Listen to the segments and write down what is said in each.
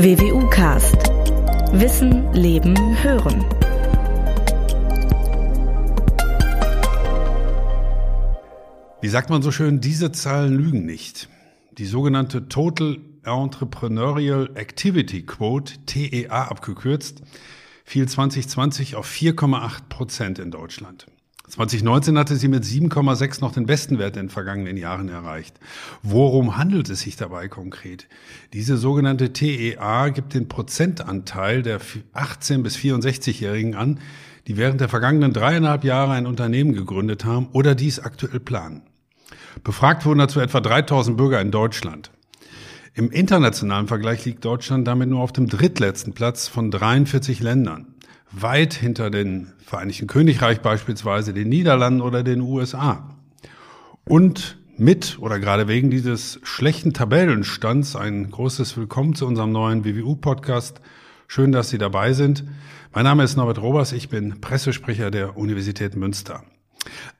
WWU Cast. Wissen, Leben, Hören. Wie sagt man so schön, diese Zahlen lügen nicht. Die sogenannte Total Entrepreneurial Activity Quote, TEA abgekürzt, fiel 2020 auf 4,8 Prozent in Deutschland. 2019 hatte sie mit 7,6 noch den besten Wert in den vergangenen Jahren erreicht. Worum handelt es sich dabei konkret? Diese sogenannte TEA gibt den Prozentanteil der 18 bis 64-Jährigen an, die während der vergangenen dreieinhalb Jahre ein Unternehmen gegründet haben oder dies aktuell planen. Befragt wurden dazu etwa 3000 Bürger in Deutschland. Im internationalen Vergleich liegt Deutschland damit nur auf dem drittletzten Platz von 43 Ländern weit hinter den Vereinigten Königreich beispielsweise, den Niederlanden oder den USA. Und mit oder gerade wegen dieses schlechten Tabellenstands ein großes Willkommen zu unserem neuen WWU-Podcast. Schön, dass Sie dabei sind. Mein Name ist Norbert Robers, ich bin Pressesprecher der Universität Münster.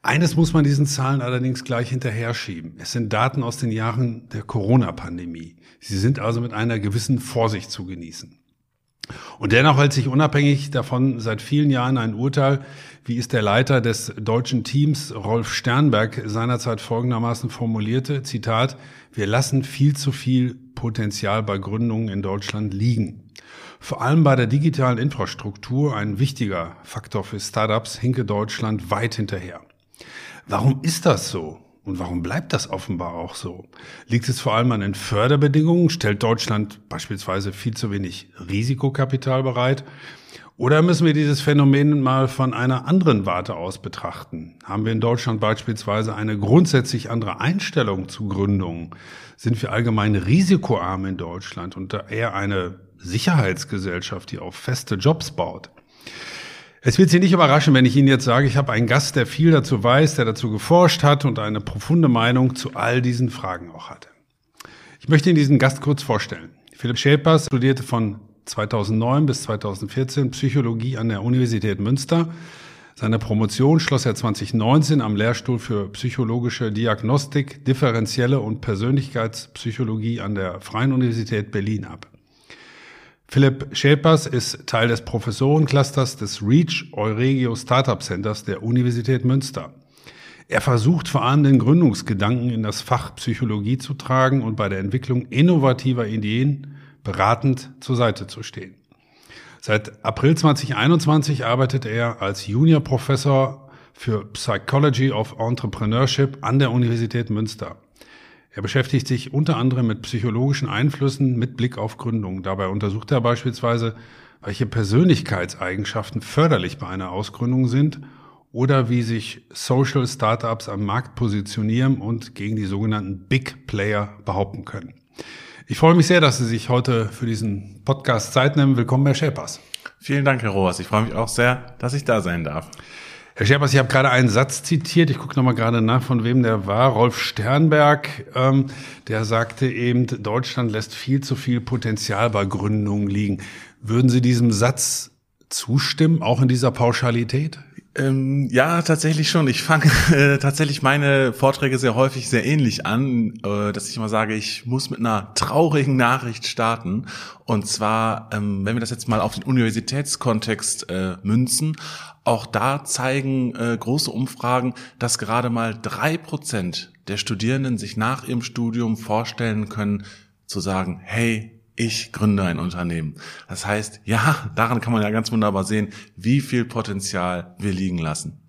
Eines muss man diesen Zahlen allerdings gleich hinterher schieben. Es sind Daten aus den Jahren der Corona-Pandemie. Sie sind also mit einer gewissen Vorsicht zu genießen. Und dennoch hält sich unabhängig davon seit vielen Jahren ein Urteil, wie es der Leiter des deutschen Teams, Rolf Sternberg, seinerzeit folgendermaßen formulierte, Zitat, wir lassen viel zu viel Potenzial bei Gründungen in Deutschland liegen. Vor allem bei der digitalen Infrastruktur, ein wichtiger Faktor für Startups, hinke Deutschland weit hinterher. Warum ist das so? Und warum bleibt das offenbar auch so? Liegt es vor allem an den Förderbedingungen? Stellt Deutschland beispielsweise viel zu wenig Risikokapital bereit? Oder müssen wir dieses Phänomen mal von einer anderen Warte aus betrachten? Haben wir in Deutschland beispielsweise eine grundsätzlich andere Einstellung zu Gründungen? Sind wir allgemein risikoarm in Deutschland und eher eine Sicherheitsgesellschaft, die auf feste Jobs baut? Es wird Sie nicht überraschen, wenn ich Ihnen jetzt sage, ich habe einen Gast, der viel dazu weiß, der dazu geforscht hat und eine profunde Meinung zu all diesen Fragen auch hatte. Ich möchte Ihnen diesen Gast kurz vorstellen. Philipp Schäpers studierte von 2009 bis 2014 Psychologie an der Universität Münster. Seine Promotion schloss er 2019 am Lehrstuhl für psychologische Diagnostik, differenzielle und Persönlichkeitspsychologie an der Freien Universität Berlin ab. Philipp Schäpers ist Teil des Professorenclusters des REACH Euregio Startup Centers der Universität Münster. Er versucht vor allem den Gründungsgedanken in das Fach Psychologie zu tragen und bei der Entwicklung innovativer Ideen beratend zur Seite zu stehen. Seit April 2021 arbeitet er als Junior Professor für Psychology of Entrepreneurship an der Universität Münster. Er beschäftigt sich unter anderem mit psychologischen Einflüssen mit Blick auf Gründung. Dabei untersucht er beispielsweise, welche Persönlichkeitseigenschaften förderlich bei einer Ausgründung sind oder wie sich Social Startups am Markt positionieren und gegen die sogenannten Big Player behaupten können. Ich freue mich sehr, dass Sie sich heute für diesen Podcast Zeit nehmen. Willkommen, Herr Schäpers. Vielen Dank, Herr Rohrs. Ich freue mich auch sehr, dass ich da sein darf. Herr Scherbers, ich habe gerade einen Satz zitiert, ich gucke nochmal gerade nach, von wem der war. Rolf Sternberg, ähm, der sagte eben, Deutschland lässt viel zu viel Potenzial bei Gründungen liegen. Würden Sie diesem Satz zustimmen, auch in dieser Pauschalität? Ähm, ja, tatsächlich schon. Ich fange äh, tatsächlich meine Vorträge sehr häufig sehr ähnlich an, äh, dass ich immer sage, ich muss mit einer traurigen Nachricht starten. Und zwar, ähm, wenn wir das jetzt mal auf den Universitätskontext äh, münzen, auch da zeigen äh, große Umfragen, dass gerade mal drei Prozent der Studierenden sich nach ihrem Studium vorstellen können, zu sagen, hey, ich gründe ein Unternehmen. Das heißt, ja, daran kann man ja ganz wunderbar sehen, wie viel Potenzial wir liegen lassen.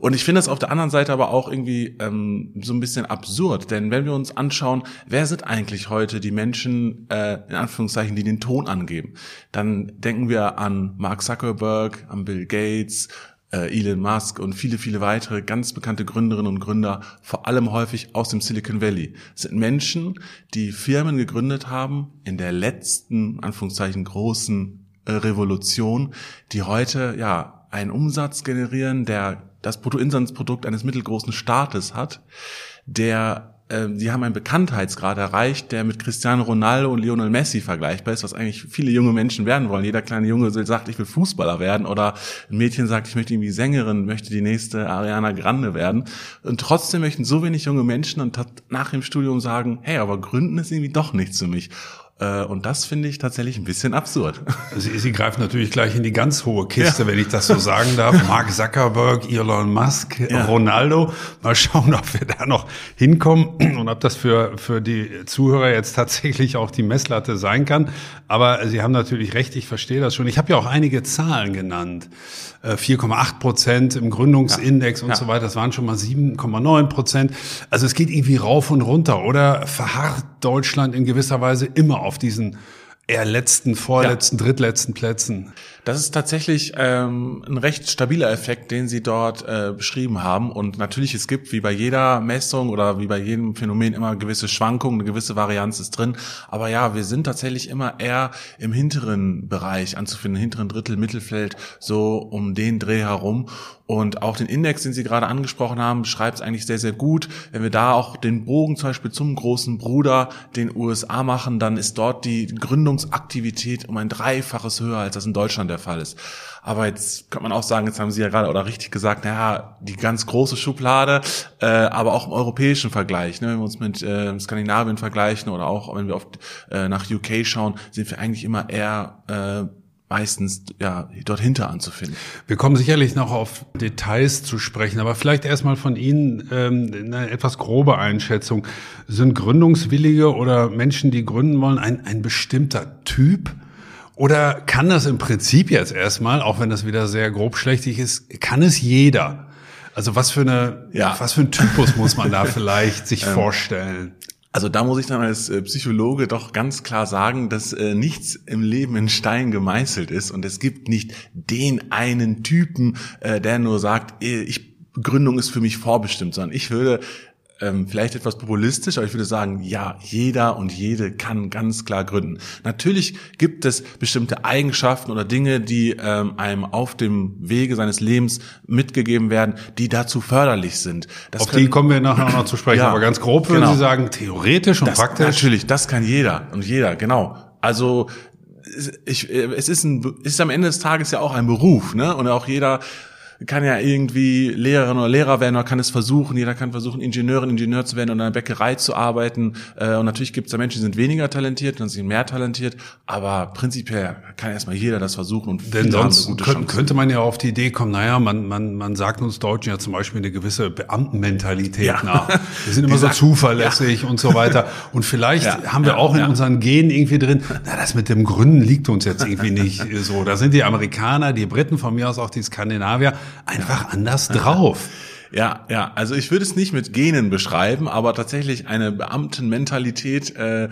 Und ich finde es auf der anderen Seite aber auch irgendwie ähm, so ein bisschen absurd, denn wenn wir uns anschauen, wer sind eigentlich heute die Menschen, äh, in Anführungszeichen, die den Ton angeben, dann denken wir an Mark Zuckerberg, an Bill Gates, Elon Musk und viele, viele weitere ganz bekannte Gründerinnen und Gründer, vor allem häufig aus dem Silicon Valley. Es sind Menschen, die Firmen gegründet haben in der letzten, Anführungszeichen, großen äh, Revolution, die heute, ja, einen Umsatz generieren, der das Bruttoinlandsprodukt eines mittelgroßen Staates hat, der sie haben einen Bekanntheitsgrad erreicht, der mit Cristiano Ronaldo und Lionel Messi vergleichbar ist, was eigentlich viele junge Menschen werden wollen. Jeder kleine Junge sagt, ich will Fußballer werden oder ein Mädchen sagt, ich möchte irgendwie Sängerin, möchte die nächste Ariana Grande werden. Und trotzdem möchten so wenig junge Menschen und nach dem Studium sagen, hey, aber Gründen ist irgendwie doch nichts für mich. Äh, und das finde ich tatsächlich ein bisschen absurd. Sie, Sie greifen natürlich gleich in die ganz hohe Kiste, ja. wenn ich das so sagen darf. Mark Zuckerberg, Elon Musk, ja. Ronaldo. Mal schauen, ob wir da noch hinkommen und ob das für, für die Zuhörer jetzt tatsächlich auch die Messlatte sein kann. Aber Sie haben natürlich recht, ich verstehe das schon. Ich habe ja auch einige Zahlen genannt. 4,8 äh, Prozent im Gründungsindex ja. und so weiter. Das waren schon mal 7,9 Prozent. Also es geht irgendwie rauf und runter. Oder verharrt Deutschland in gewisser Weise immer auf diesen eher letzten, vorletzten, ja. drittletzten Plätzen. Das ist tatsächlich ähm, ein recht stabiler Effekt, den Sie dort äh, beschrieben haben. Und natürlich, es gibt wie bei jeder Messung oder wie bei jedem Phänomen immer gewisse Schwankungen, eine gewisse Varianz ist drin. Aber ja, wir sind tatsächlich immer eher im hinteren Bereich anzufinden, hinteren Drittel, Mittelfeld, so um den Dreh herum. Und auch den Index, den Sie gerade angesprochen haben, beschreibt es eigentlich sehr, sehr gut. Wenn wir da auch den Bogen zum Beispiel zum großen Bruder, den USA machen, dann ist dort die Gründungsaktivität um ein Dreifaches höher, als das in Deutschland der Fall ist. Aber jetzt kann man auch sagen, jetzt haben Sie ja gerade oder richtig gesagt, naja, die ganz große Schublade, äh, aber auch im europäischen Vergleich, ne, wenn wir uns mit äh, Skandinavien vergleichen oder auch wenn wir oft äh, nach UK schauen, sind wir eigentlich immer eher äh, meistens ja dort hinter anzufinden. Wir kommen sicherlich noch auf Details zu sprechen, aber vielleicht erstmal von Ihnen ähm, eine etwas grobe Einschätzung. Sind Gründungswillige oder Menschen, die gründen wollen, ein, ein bestimmter Typ? Oder kann das im Prinzip jetzt erstmal, auch wenn das wieder sehr grobschlächtig ist, kann es jeder? Also was für eine, ja. was für ein Typus muss man da vielleicht sich ähm, vorstellen? Also da muss ich dann als äh, Psychologe doch ganz klar sagen, dass äh, nichts im Leben in Stein gemeißelt ist und es gibt nicht den einen Typen, äh, der nur sagt, äh, ich Gründung ist für mich vorbestimmt, sondern ich würde ähm, vielleicht etwas populistisch, aber ich würde sagen, ja, jeder und jede kann ganz klar gründen. Natürlich gibt es bestimmte Eigenschaften oder Dinge, die ähm, einem auf dem Wege seines Lebens mitgegeben werden, die dazu förderlich sind. Das auf können, die kommen wir nachher noch zu sprechen, ja, aber ganz grob würden genau. Sie sagen, theoretisch und das, praktisch? Natürlich, das kann jeder und jeder, genau. Also ich, es ist ein, es ist am Ende des Tages ja auch ein Beruf, ne? Und auch jeder kann ja irgendwie Lehrerin oder Lehrer werden oder kann es versuchen. Jeder kann versuchen, Ingenieurin, Ingenieur zu werden und in einer Bäckerei zu arbeiten. Äh, und natürlich gibt es da Menschen, die sind weniger talentiert und sind mehr talentiert. Aber prinzipiell kann erstmal jeder das versuchen. Und Denn sonst könnte, könnte man ja auf die Idee kommen, naja, man, man, man sagt uns Deutschen ja zum Beispiel eine gewisse Beamtenmentalität ja. nach. Wir sind immer so zuverlässig ja. und so weiter. Und vielleicht ja. haben wir auch in unseren Genen irgendwie drin, na, das mit dem Gründen liegt uns jetzt irgendwie nicht so. Da sind die Amerikaner, die Briten, von mir aus auch die Skandinavier, einfach anders drauf. Ja, ja, also ich würde es nicht mit Genen beschreiben, aber tatsächlich eine Beamtenmentalität äh,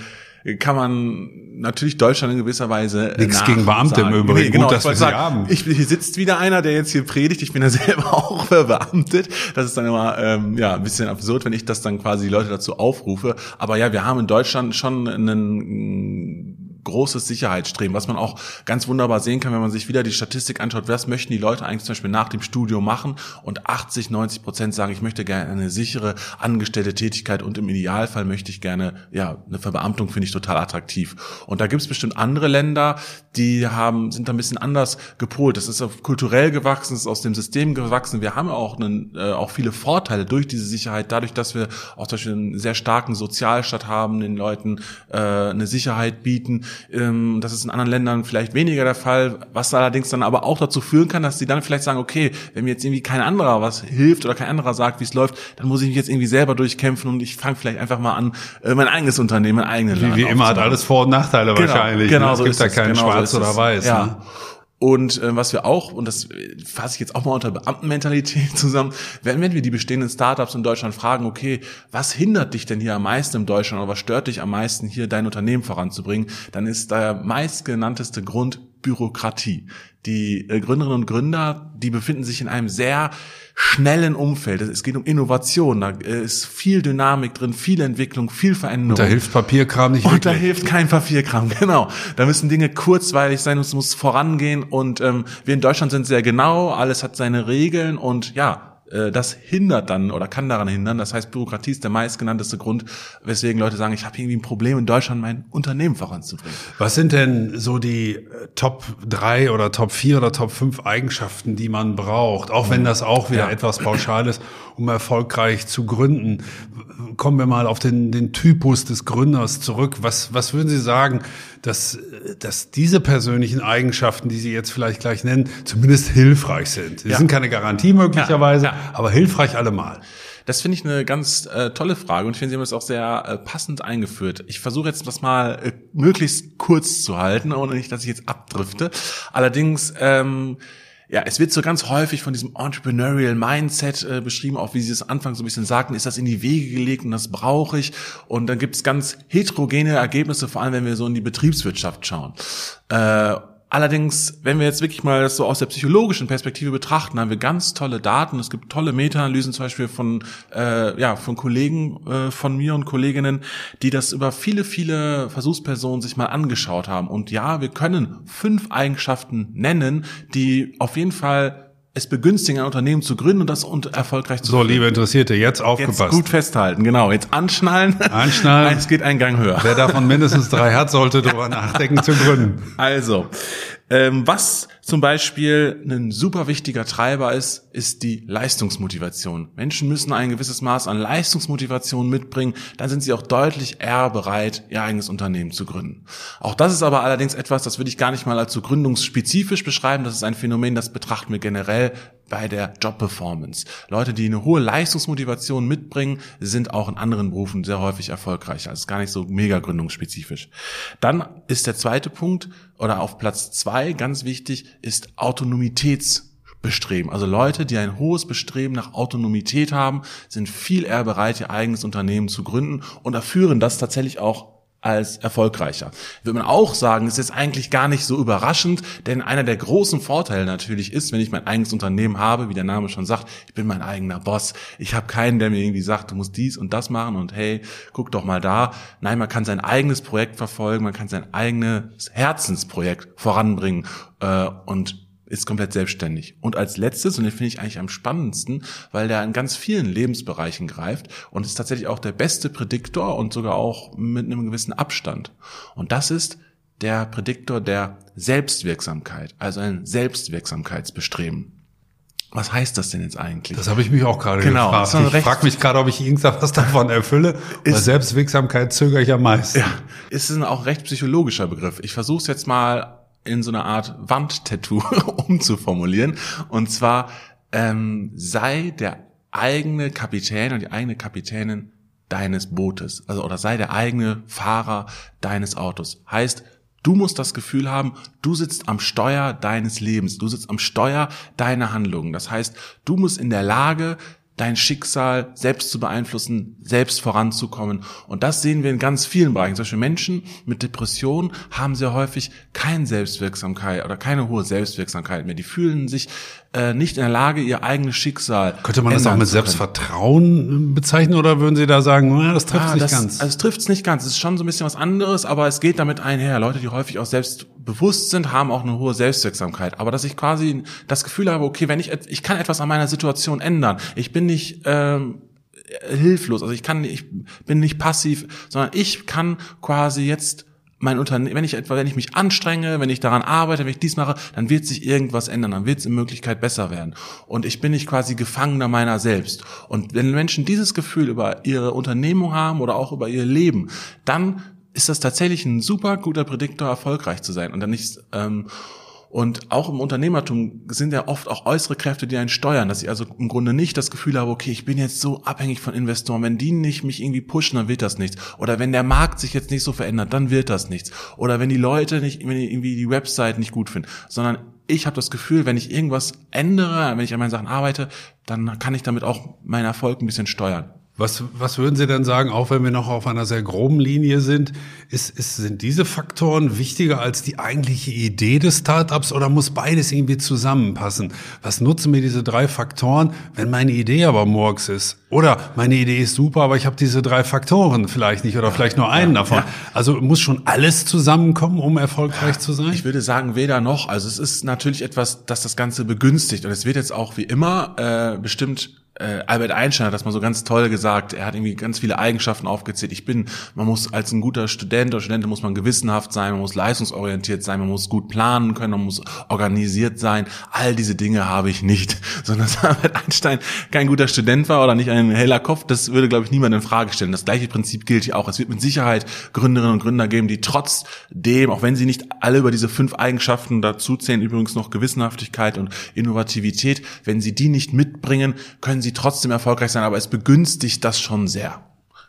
kann man natürlich Deutschland in gewisser Weise nichts gegen Beamte im Übrigen. Nee, genau, Gut, dass wir sagen, haben. Ich, hier sitzt wieder einer, der jetzt hier predigt. Ich bin ja selber auch verbeamtet. Das ist dann immer ähm, ja ein bisschen absurd, wenn ich das dann quasi die Leute dazu aufrufe. Aber ja, wir haben in Deutschland schon einen großes Sicherheitsstreben, was man auch ganz wunderbar sehen kann, wenn man sich wieder die Statistik anschaut, was möchten die Leute eigentlich zum Beispiel nach dem Studium machen und 80, 90 Prozent sagen, ich möchte gerne eine sichere angestellte Tätigkeit und im Idealfall möchte ich gerne, ja, eine Verbeamtung finde ich total attraktiv. Und da gibt es bestimmt andere Länder, die haben, sind da ein bisschen anders gepolt. Das ist kulturell gewachsen, ist aus dem System gewachsen. Wir haben auch, einen, äh, auch viele Vorteile durch diese Sicherheit, dadurch, dass wir auch zum Beispiel einen sehr starken Sozialstaat haben, den Leuten äh, eine Sicherheit bieten, ähm, das ist in anderen Ländern vielleicht weniger der Fall, was allerdings dann aber auch dazu führen kann, dass sie dann vielleicht sagen, okay, wenn mir jetzt irgendwie kein anderer was hilft oder kein anderer sagt, wie es läuft, dann muss ich mich jetzt irgendwie selber durchkämpfen und ich fange vielleicht einfach mal an, äh, mein eigenes Unternehmen, mein eigenes Wie, wie immer hat alles Vor- und Nachteile genau, wahrscheinlich. Genau, ne? so es gibt da keinen genau Schwarz so oder Weiß. Ja. Ne? Und äh, was wir auch, und das fasse ich jetzt auch mal unter Beamtenmentalität zusammen, wenn, wenn wir die bestehenden Startups in Deutschland fragen, okay, was hindert dich denn hier am meisten in Deutschland oder was stört dich am meisten hier dein Unternehmen voranzubringen, dann ist der meistgenannteste Grund Bürokratie. Die äh, Gründerinnen und Gründer, die befinden sich in einem sehr schnellen Umfeld. Es geht um Innovation, da äh, ist viel Dynamik drin, viel Entwicklung, viel Veränderung. Und da hilft Papierkram nicht und wirklich. Da hilft kein Papierkram, genau. Da müssen Dinge kurzweilig sein, es muss vorangehen und ähm, wir in Deutschland sind sehr genau, alles hat seine Regeln und ja, das hindert dann oder kann daran hindern. Das heißt, Bürokratie ist der meistgenannteste Grund, weswegen Leute sagen, ich habe irgendwie ein Problem in Deutschland, mein Unternehmen voranzubringen. Was sind denn so die äh, Top drei oder Top vier oder Top fünf Eigenschaften, die man braucht? Auch wenn das auch wieder ja. etwas pauschal ist, um erfolgreich zu gründen. Kommen wir mal auf den, den Typus des Gründers zurück. Was, was würden Sie sagen, dass, dass diese persönlichen Eigenschaften, die Sie jetzt vielleicht gleich nennen, zumindest hilfreich sind? Sie ja. sind keine Garantie möglicherweise, ja aber hilfreich allemal. Das finde ich eine ganz äh, tolle Frage und ich finde, Sie haben das auch sehr äh, passend eingeführt. Ich versuche jetzt das mal äh, möglichst kurz zu halten, ohne nicht, dass ich jetzt abdrifte. Allerdings, ähm, ja, es wird so ganz häufig von diesem Entrepreneurial Mindset äh, beschrieben, auch wie Sie es Anfang so ein bisschen sagten, ist das in die Wege gelegt und das brauche ich. Und dann gibt es ganz heterogene Ergebnisse, vor allem wenn wir so in die Betriebswirtschaft schauen. Äh, Allerdings, wenn wir jetzt wirklich mal das so aus der psychologischen Perspektive betrachten, haben wir ganz tolle Daten. Es gibt tolle Meta-Analysen zum Beispiel von, äh, ja, von Kollegen äh, von mir und Kolleginnen, die das über viele, viele Versuchspersonen sich mal angeschaut haben. Und ja, wir können fünf Eigenschaften nennen, die auf jeden Fall es begünstigen, ein Unternehmen zu gründen und das und erfolgreich zu So, führen. liebe Interessierte, jetzt aufgepasst. Jetzt gut festhalten, genau. Jetzt anschnallen. Anschnallen. es geht ein Gang höher. Wer davon mindestens drei hat, sollte darüber nachdenken zu gründen. Also, ähm, was zum Beispiel ein super wichtiger Treiber ist, ist die Leistungsmotivation. Menschen müssen ein gewisses Maß an Leistungsmotivation mitbringen, dann sind sie auch deutlich eher bereit, ihr eigenes Unternehmen zu gründen. Auch das ist aber allerdings etwas, das würde ich gar nicht mal als so gründungsspezifisch beschreiben. Das ist ein Phänomen, das betrachten wir generell bei der Jobperformance. Leute, die eine hohe Leistungsmotivation mitbringen, sind auch in anderen Berufen sehr häufig erfolgreicher. Also gar nicht so mega gründungsspezifisch. Dann ist der zweite Punkt oder auf Platz zwei ganz wichtig ist Autonomitätsbestreben. Also Leute, die ein hohes Bestreben nach Autonomität haben, sind viel eher bereit, ihr eigenes Unternehmen zu gründen und erführen das tatsächlich auch als erfolgreicher. Würde man auch sagen, es ist eigentlich gar nicht so überraschend, denn einer der großen Vorteile natürlich ist, wenn ich mein eigenes Unternehmen habe, wie der Name schon sagt, ich bin mein eigener Boss. Ich habe keinen, der mir irgendwie sagt, du musst dies und das machen und hey, guck doch mal da. Nein, man kann sein eigenes Projekt verfolgen, man kann sein eigenes Herzensprojekt voranbringen äh, und ist komplett selbstständig. Und als letztes, und den finde ich eigentlich am spannendsten, weil der in ganz vielen Lebensbereichen greift und ist tatsächlich auch der beste Prädiktor und sogar auch mit einem gewissen Abstand. Und das ist der Prädiktor der Selbstwirksamkeit, also ein Selbstwirksamkeitsbestreben. Was heißt das denn jetzt eigentlich? Das habe ich mich auch gerade genau, gefragt. Ich frage mich gerade, ob ich irgendwas davon erfülle. Bei Selbstwirksamkeit zögere ich am meisten. Ja, ist ein auch recht psychologischer Begriff. Ich versuche es jetzt mal in so eine Art Wandtattoo umzuformulieren. Und zwar ähm, sei der eigene Kapitän und die eigene Kapitänin deines Bootes. Also oder sei der eigene Fahrer deines Autos. Heißt, Du musst das Gefühl haben, du sitzt am Steuer deines Lebens, du sitzt am Steuer deiner Handlungen. Das heißt, du musst in der Lage dein Schicksal selbst zu beeinflussen, selbst voranzukommen. Und das sehen wir in ganz vielen Bereichen. Solche Menschen mit Depressionen haben sehr häufig keine Selbstwirksamkeit oder keine hohe Selbstwirksamkeit mehr. Die fühlen sich äh, nicht in der Lage, ihr eigenes Schicksal. Könnte man das auch mit Selbstvertrauen äh, bezeichnen oder würden Sie da sagen, na, das trifft ah, nicht das, ganz? Also es trifft es nicht ganz. Es ist schon so ein bisschen was anderes, aber es geht damit einher. Leute, die häufig auch selbstbewusst sind, haben auch eine hohe Selbstwirksamkeit. Aber dass ich quasi das Gefühl habe, okay, wenn ich ich kann etwas an meiner Situation ändern. Ich bin nicht ähm, hilflos. Also ich kann, ich bin nicht passiv, sondern ich kann quasi jetzt mein Unternehmen, wenn ich etwa, wenn ich mich anstrenge, wenn ich daran arbeite, wenn ich dies mache, dann wird sich irgendwas ändern, dann wird es in Möglichkeit besser werden. Und ich bin nicht quasi Gefangener meiner selbst. Und wenn Menschen dieses Gefühl über ihre Unternehmung haben oder auch über ihr Leben, dann ist das tatsächlich ein super guter Prädiktor, erfolgreich zu sein. Und dann nicht, ähm, und auch im Unternehmertum sind ja oft auch äußere Kräfte, die einen steuern, dass ich also im Grunde nicht das Gefühl habe, okay, ich bin jetzt so abhängig von Investoren. Wenn die nicht mich irgendwie pushen, dann wird das nichts. Oder wenn der Markt sich jetzt nicht so verändert, dann wird das nichts. Oder wenn die Leute nicht wenn die irgendwie die Website nicht gut finden, sondern ich habe das Gefühl, wenn ich irgendwas ändere, wenn ich an meinen Sachen arbeite, dann kann ich damit auch meinen Erfolg ein bisschen steuern. Was, was würden Sie denn sagen, auch wenn wir noch auf einer sehr groben Linie sind, ist, ist, sind diese Faktoren wichtiger als die eigentliche Idee des Startups oder muss beides irgendwie zusammenpassen? Was nutzen mir diese drei Faktoren, wenn meine Idee aber Murks ist? Oder meine Idee ist super, aber ich habe diese drei Faktoren vielleicht nicht oder vielleicht nur einen ja, davon. Ja. Also muss schon alles zusammenkommen, um erfolgreich zu sein? Ich würde sagen, weder noch. Also es ist natürlich etwas, das das Ganze begünstigt. Und es wird jetzt auch wie immer äh, bestimmt äh, Albert Einstein hat das mal so ganz toll gesagt. Er hat irgendwie ganz viele Eigenschaften aufgezählt. Ich bin, man muss als ein guter Student oder Studentin muss man gewissenhaft sein, man muss leistungsorientiert sein, man muss gut planen können, man muss organisiert sein. All diese Dinge habe ich nicht. Sondern dass Albert Einstein kein guter Student war oder nicht ein heller Kopf, das würde, glaube ich, niemand in Frage stellen. Das gleiche Prinzip gilt hier auch. Es wird mit Sicherheit Gründerinnen und Gründer geben, die trotzdem, auch wenn sie nicht alle über diese fünf Eigenschaften dazu zählen, übrigens noch Gewissenhaftigkeit und Innovativität, wenn sie die nicht mitbringen, können sie trotzdem erfolgreich sein, aber es begünstigt das schon sehr.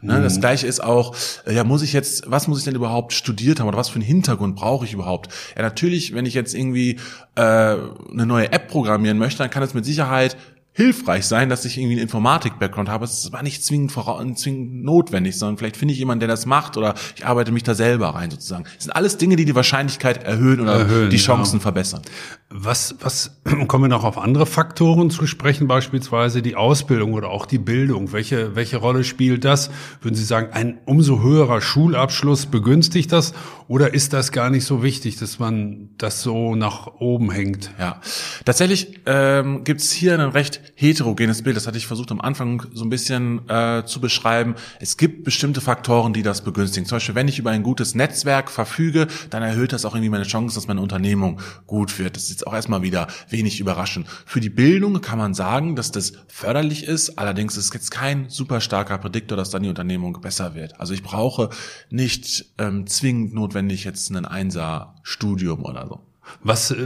Ne, das mhm. gleiche ist auch, äh, ja, muss ich jetzt, was muss ich denn überhaupt studiert haben oder was für einen Hintergrund brauche ich überhaupt? Ja, natürlich, wenn ich jetzt irgendwie äh, eine neue App programmieren möchte, dann kann es mit Sicherheit hilfreich sein, dass ich irgendwie einen Informatik-Background habe. Es war nicht zwingend, zwingend notwendig, sondern vielleicht finde ich jemanden, der das macht oder ich arbeite mich da selber rein sozusagen. Das sind alles Dinge, die die Wahrscheinlichkeit erhöhen oder erhöhen, die Chancen ja. verbessern. Was, was kommen wir noch auf andere Faktoren zu sprechen, beispielsweise die Ausbildung oder auch die Bildung? Welche, welche Rolle spielt das? Würden Sie sagen, ein umso höherer Schulabschluss begünstigt das oder ist das gar nicht so wichtig, dass man das so nach oben hängt? Ja, tatsächlich ähm, gibt es hier ein recht heterogenes Bild. Das hatte ich versucht am Anfang so ein bisschen äh, zu beschreiben. Es gibt bestimmte Faktoren, die das begünstigen. Zum Beispiel, wenn ich über ein gutes Netzwerk verfüge, dann erhöht das auch irgendwie meine Chance, dass meine Unternehmung gut wird. Das ist jetzt auch erstmal wieder wenig überraschend. Für die Bildung kann man sagen, dass das förderlich ist. Allerdings ist jetzt kein super starker Prädiktor, dass dann die Unternehmung besser wird. Also ich brauche nicht ähm, zwingend notwendig jetzt ein Einser-Studium oder so. Was äh,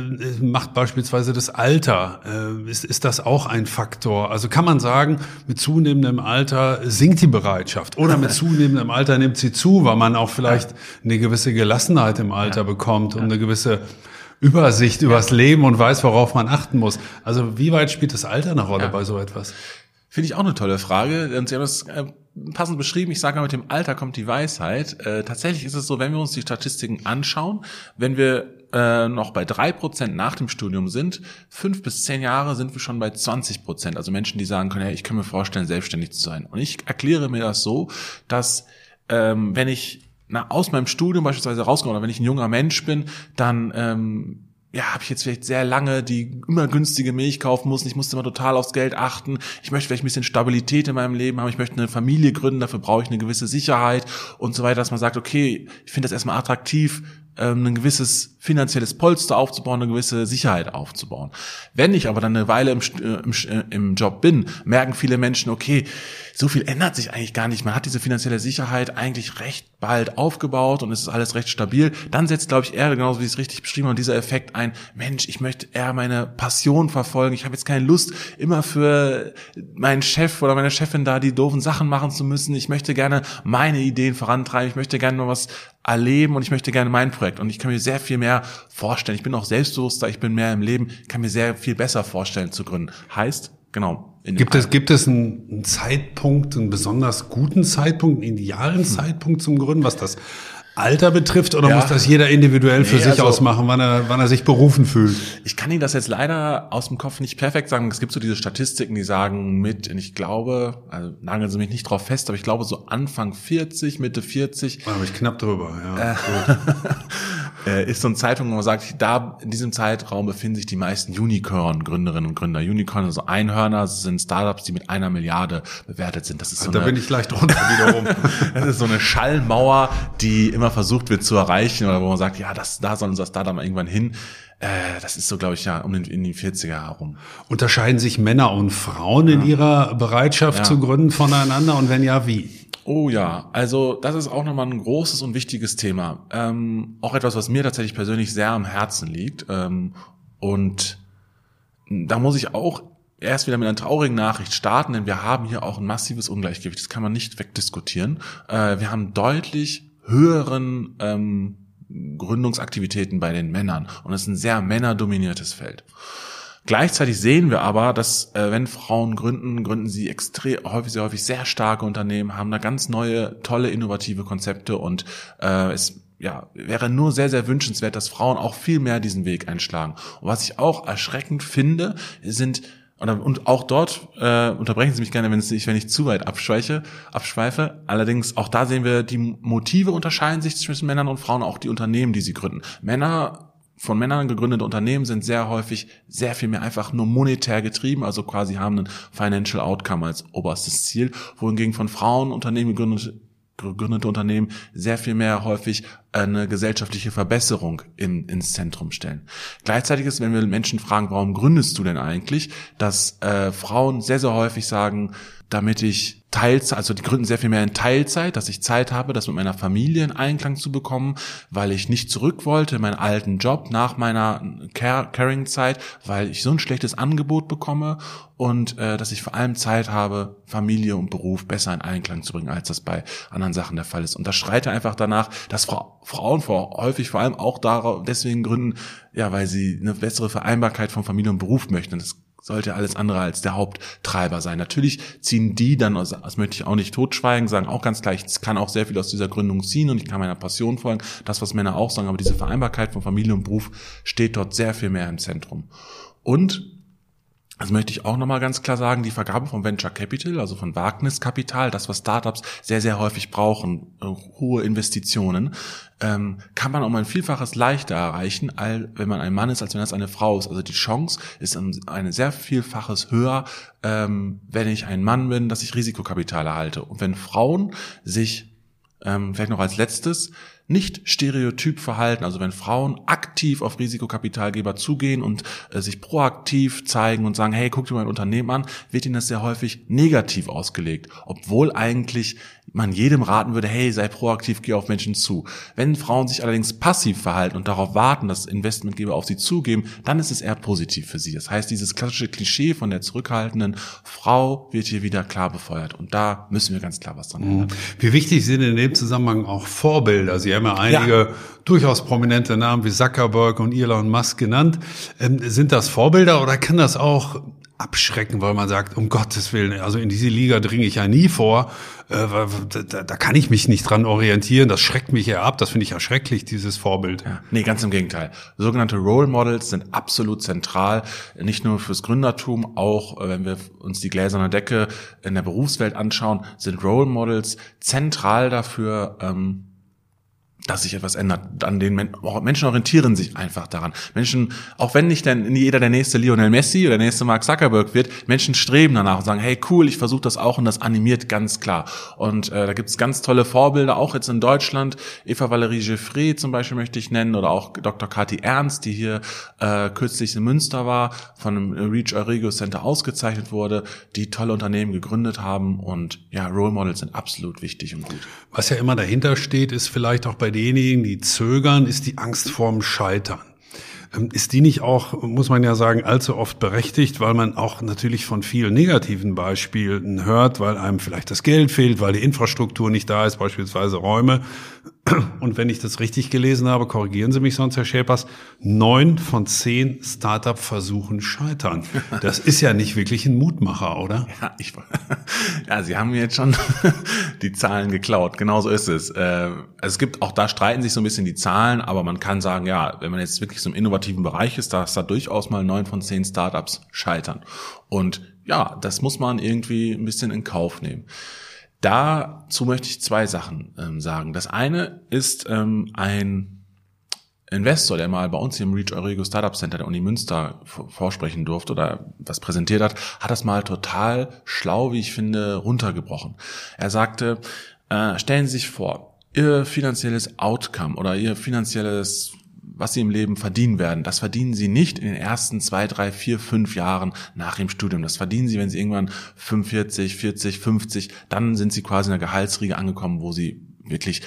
macht beispielsweise das Alter? Äh, ist, ist das auch ein Faktor? Also kann man sagen, mit zunehmendem Alter sinkt die Bereitschaft oder mit zunehmendem Alter nimmt sie zu, weil man auch vielleicht eine gewisse Gelassenheit im Alter bekommt und eine gewisse Übersicht übers Leben und weiß, worauf man achten muss. Also wie weit spielt das Alter eine Rolle ja. bei so etwas? Finde ich auch eine tolle Frage. Sie haben das äh, passend beschrieben. Ich sage mal, mit dem Alter kommt die Weisheit. Äh, tatsächlich ist es so, wenn wir uns die Statistiken anschauen, wenn wir äh, noch bei drei Prozent nach dem Studium sind, fünf bis zehn Jahre sind wir schon bei 20 Prozent. Also Menschen, die sagen können, hey, ich kann mir vorstellen, selbstständig zu sein. Und ich erkläre mir das so, dass ähm, wenn ich na, aus meinem Studium beispielsweise rauskomme oder wenn ich ein junger Mensch bin, dann ähm, ja, habe ich jetzt vielleicht sehr lange die immer günstige Milch kaufen müssen. Ich musste immer total aufs Geld achten. Ich möchte vielleicht ein bisschen Stabilität in meinem Leben haben. Ich möchte eine Familie gründen. Dafür brauche ich eine gewisse Sicherheit und so weiter, dass man sagt, okay, ich finde das erstmal attraktiv, ähm, ein gewisses finanzielles Polster aufzubauen, eine gewisse Sicherheit aufzubauen. Wenn ich aber dann eine Weile im, äh, im, äh, im Job bin, merken viele Menschen, okay, so viel ändert sich eigentlich gar nicht. Man hat diese finanzielle Sicherheit eigentlich recht bald aufgebaut und es ist alles recht stabil. Dann setzt, glaube ich, eher, genauso wie es richtig beschrieben hat, dieser Effekt ein, Mensch, ich möchte eher meine Passion verfolgen. Ich habe jetzt keine Lust, immer für meinen Chef oder meine Chefin da die doofen Sachen machen zu müssen. Ich möchte gerne meine Ideen vorantreiben. Ich möchte gerne nur was erleben und ich möchte gerne mein Projekt. Und ich kann mir sehr viel mehr vorstellen. Ich bin auch selbstbewusster, ich bin mehr im Leben, kann mir sehr viel besser vorstellen zu gründen. Heißt, genau. Gibt es, gibt es einen, einen, Zeitpunkt, einen besonders guten Zeitpunkt, einen idealen hm. Zeitpunkt zum Gründen, was das Alter betrifft oder ja. muss das jeder individuell für nee, sich also, ausmachen, wann er, wann er sich berufen fühlt? Ich kann Ihnen das jetzt leider aus dem Kopf nicht perfekt sagen. Es gibt so diese Statistiken, die sagen mit, ich glaube, also nageln Sie mich nicht drauf fest, aber ich glaube so Anfang 40, Mitte 40. Da habe ich knapp drüber, ja. Äh, ist so ein Zeitung, wo man sagt, da in diesem Zeitraum befinden sich die meisten Unicorn-Gründerinnen und Gründer. Unicorn, also Einhörner, sind Startups, die mit einer Milliarde bewertet sind. Das ist so da eine, bin ich leicht drunter wiederum. das ist so eine Schallmauer, die immer versucht wird zu erreichen oder wo man sagt, ja, das, da soll unser Startup mal irgendwann hin. Äh, das ist so, glaube ich, ja, um den, in die 40er herum. Unterscheiden sich Männer und Frauen in ihrer Bereitschaft ja. zu gründen voneinander und wenn ja, wie? Oh ja, also das ist auch nochmal ein großes und wichtiges Thema. Ähm, auch etwas, was mir tatsächlich persönlich sehr am Herzen liegt. Ähm, und da muss ich auch erst wieder mit einer traurigen Nachricht starten, denn wir haben hier auch ein massives Ungleichgewicht. Das kann man nicht wegdiskutieren. Äh, wir haben deutlich höheren ähm, Gründungsaktivitäten bei den Männern. Und es ist ein sehr männerdominiertes Feld. Gleichzeitig sehen wir aber, dass äh, wenn Frauen gründen, gründen sie extrem häufig, sehr häufig sehr starke Unternehmen, haben da ganz neue, tolle, innovative Konzepte und äh, es ja, wäre nur sehr, sehr wünschenswert, dass Frauen auch viel mehr diesen Weg einschlagen. Und was ich auch erschreckend finde, sind und auch dort äh, unterbrechen Sie mich gerne, wenn, nicht, wenn ich zu weit abschweife, abschweife. Allerdings auch da sehen wir, die Motive unterscheiden sich zwischen Männern und Frauen, auch die Unternehmen, die sie gründen. Männer von Männern gegründete Unternehmen sind sehr häufig sehr viel mehr einfach nur monetär getrieben, also quasi haben einen Financial Outcome als oberstes Ziel, wohingegen von Frauen Unternehmen gegründete, gegründete Unternehmen sehr viel mehr häufig eine gesellschaftliche Verbesserung in, ins Zentrum stellen. Gleichzeitig ist, wenn wir Menschen fragen, warum gründest du denn eigentlich, dass äh, Frauen sehr, sehr häufig sagen, damit ich Teilzeit, also die gründen sehr viel mehr in Teilzeit, dass ich Zeit habe, das mit meiner Familie in Einklang zu bekommen, weil ich nicht zurück wollte in meinen alten Job nach meiner Caring-Zeit, weil ich so ein schlechtes Angebot bekomme und äh, dass ich vor allem Zeit habe, Familie und Beruf besser in Einklang zu bringen, als das bei anderen Sachen der Fall ist. Und das schreit einfach danach, dass Frau, Frauen vor, häufig vor allem auch darauf, deswegen gründen, ja, weil sie eine bessere Vereinbarkeit von Familie und Beruf möchten. Das sollte alles andere als der Haupttreiber sein. Natürlich ziehen die dann, das möchte ich auch nicht totschweigen, sagen auch ganz gleich, ich kann auch sehr viel aus dieser Gründung ziehen und ich kann meiner Passion folgen, das, was Männer auch sagen, aber diese Vereinbarkeit von Familie und Beruf steht dort sehr viel mehr im Zentrum. Und das möchte ich auch nochmal ganz klar sagen, die Vergabe von Venture Capital, also von Wagniskapital, das was Startups sehr, sehr häufig brauchen, äh, hohe Investitionen, ähm, kann man um ein Vielfaches leichter erreichen, als wenn man ein Mann ist, als wenn es eine Frau ist. Also die Chance ist eine sehr Vielfaches höher, ähm, wenn ich ein Mann bin, dass ich Risikokapital erhalte. Und wenn Frauen sich, ähm, vielleicht noch als letztes, nicht stereotyp verhalten, also wenn Frauen aktiv auf Risikokapitalgeber zugehen und äh, sich proaktiv zeigen und sagen, hey, guck dir mein Unternehmen an, wird ihnen das sehr häufig negativ ausgelegt, obwohl eigentlich man jedem raten würde, hey, sei proaktiv, geh auf Menschen zu. Wenn Frauen sich allerdings passiv verhalten und darauf warten, dass Investmentgeber auf sie zugeben, dann ist es eher positiv für sie. Das heißt, dieses klassische Klischee von der zurückhaltenden Frau wird hier wieder klar befeuert. Und da müssen wir ganz klar was dran ändern. Wie wichtig sind in dem Zusammenhang auch Vorbilder? Sie haben ja einige ja. durchaus prominente Namen wie Zuckerberg und Elon Musk genannt. Ähm, sind das Vorbilder oder kann das auch abschrecken, weil man sagt, um Gottes Willen, also in diese Liga dringe ich ja nie vor, äh, da, da kann ich mich nicht dran orientieren, das schreckt mich ja ab, das finde ich ja schrecklich, dieses Vorbild. Ja, nee, ganz im Gegenteil. Sogenannte Role Models sind absolut zentral, nicht nur fürs Gründertum, auch äh, wenn wir uns die gläserne Decke in der Berufswelt anschauen, sind Role Models zentral dafür, ähm, dass sich etwas ändert. An den Men Menschen orientieren sich einfach daran. Menschen, auch wenn nicht denn jeder der nächste Lionel Messi oder der nächste Mark Zuckerberg wird, Menschen streben danach und sagen, hey cool, ich versuche das auch und das animiert ganz klar. Und äh, da gibt es ganz tolle Vorbilder, auch jetzt in Deutschland. Eva Valerie Geffrey zum Beispiel möchte ich nennen oder auch Dr. Kathi Ernst, die hier äh, kürzlich in Münster war, von dem Reach Origo Center ausgezeichnet wurde, die tolle Unternehmen gegründet haben und ja, Role Models sind absolut wichtig und gut. Was ja immer dahinter steht, ist vielleicht auch bei denjenigen, die zögern, ist die Angst vorm Scheitern. Ähm, ist die nicht auch, muss man ja sagen, allzu oft berechtigt, weil man auch natürlich von vielen negativen Beispielen hört, weil einem vielleicht das Geld fehlt, weil die Infrastruktur nicht da ist, beispielsweise Räume. Und wenn ich das richtig gelesen habe, korrigieren Sie mich sonst, Herr Schäpers, neun von zehn Startup-Versuchen scheitern. Das ist ja nicht wirklich ein Mutmacher, oder? Ja, ich, ja Sie haben mir jetzt schon die Zahlen geklaut. Genauso ist es. Äh, es gibt, auch da streiten sich so ein bisschen die Zahlen, aber man kann sagen, ja, wenn man jetzt wirklich so im innovativen Bereich ist, dass da durchaus mal neun von zehn Startups scheitern. Und ja, das muss man irgendwie ein bisschen in Kauf nehmen. Dazu möchte ich zwei Sachen ähm, sagen. Das eine ist ähm, ein Investor, der mal bei uns hier im Reach Eurego Startup Center der Uni Münster vorsprechen durfte oder was präsentiert hat, hat das mal total schlau, wie ich finde, runtergebrochen. Er sagte, äh, stellen Sie sich vor, Ihr finanzielles Outcome oder Ihr finanzielles was sie im Leben verdienen werden, das verdienen sie nicht in den ersten zwei, drei, vier, fünf Jahren nach dem Studium. Das verdienen sie, wenn sie irgendwann 45, 40, 50, dann sind sie quasi in der Gehaltsriege angekommen, wo sie wirklich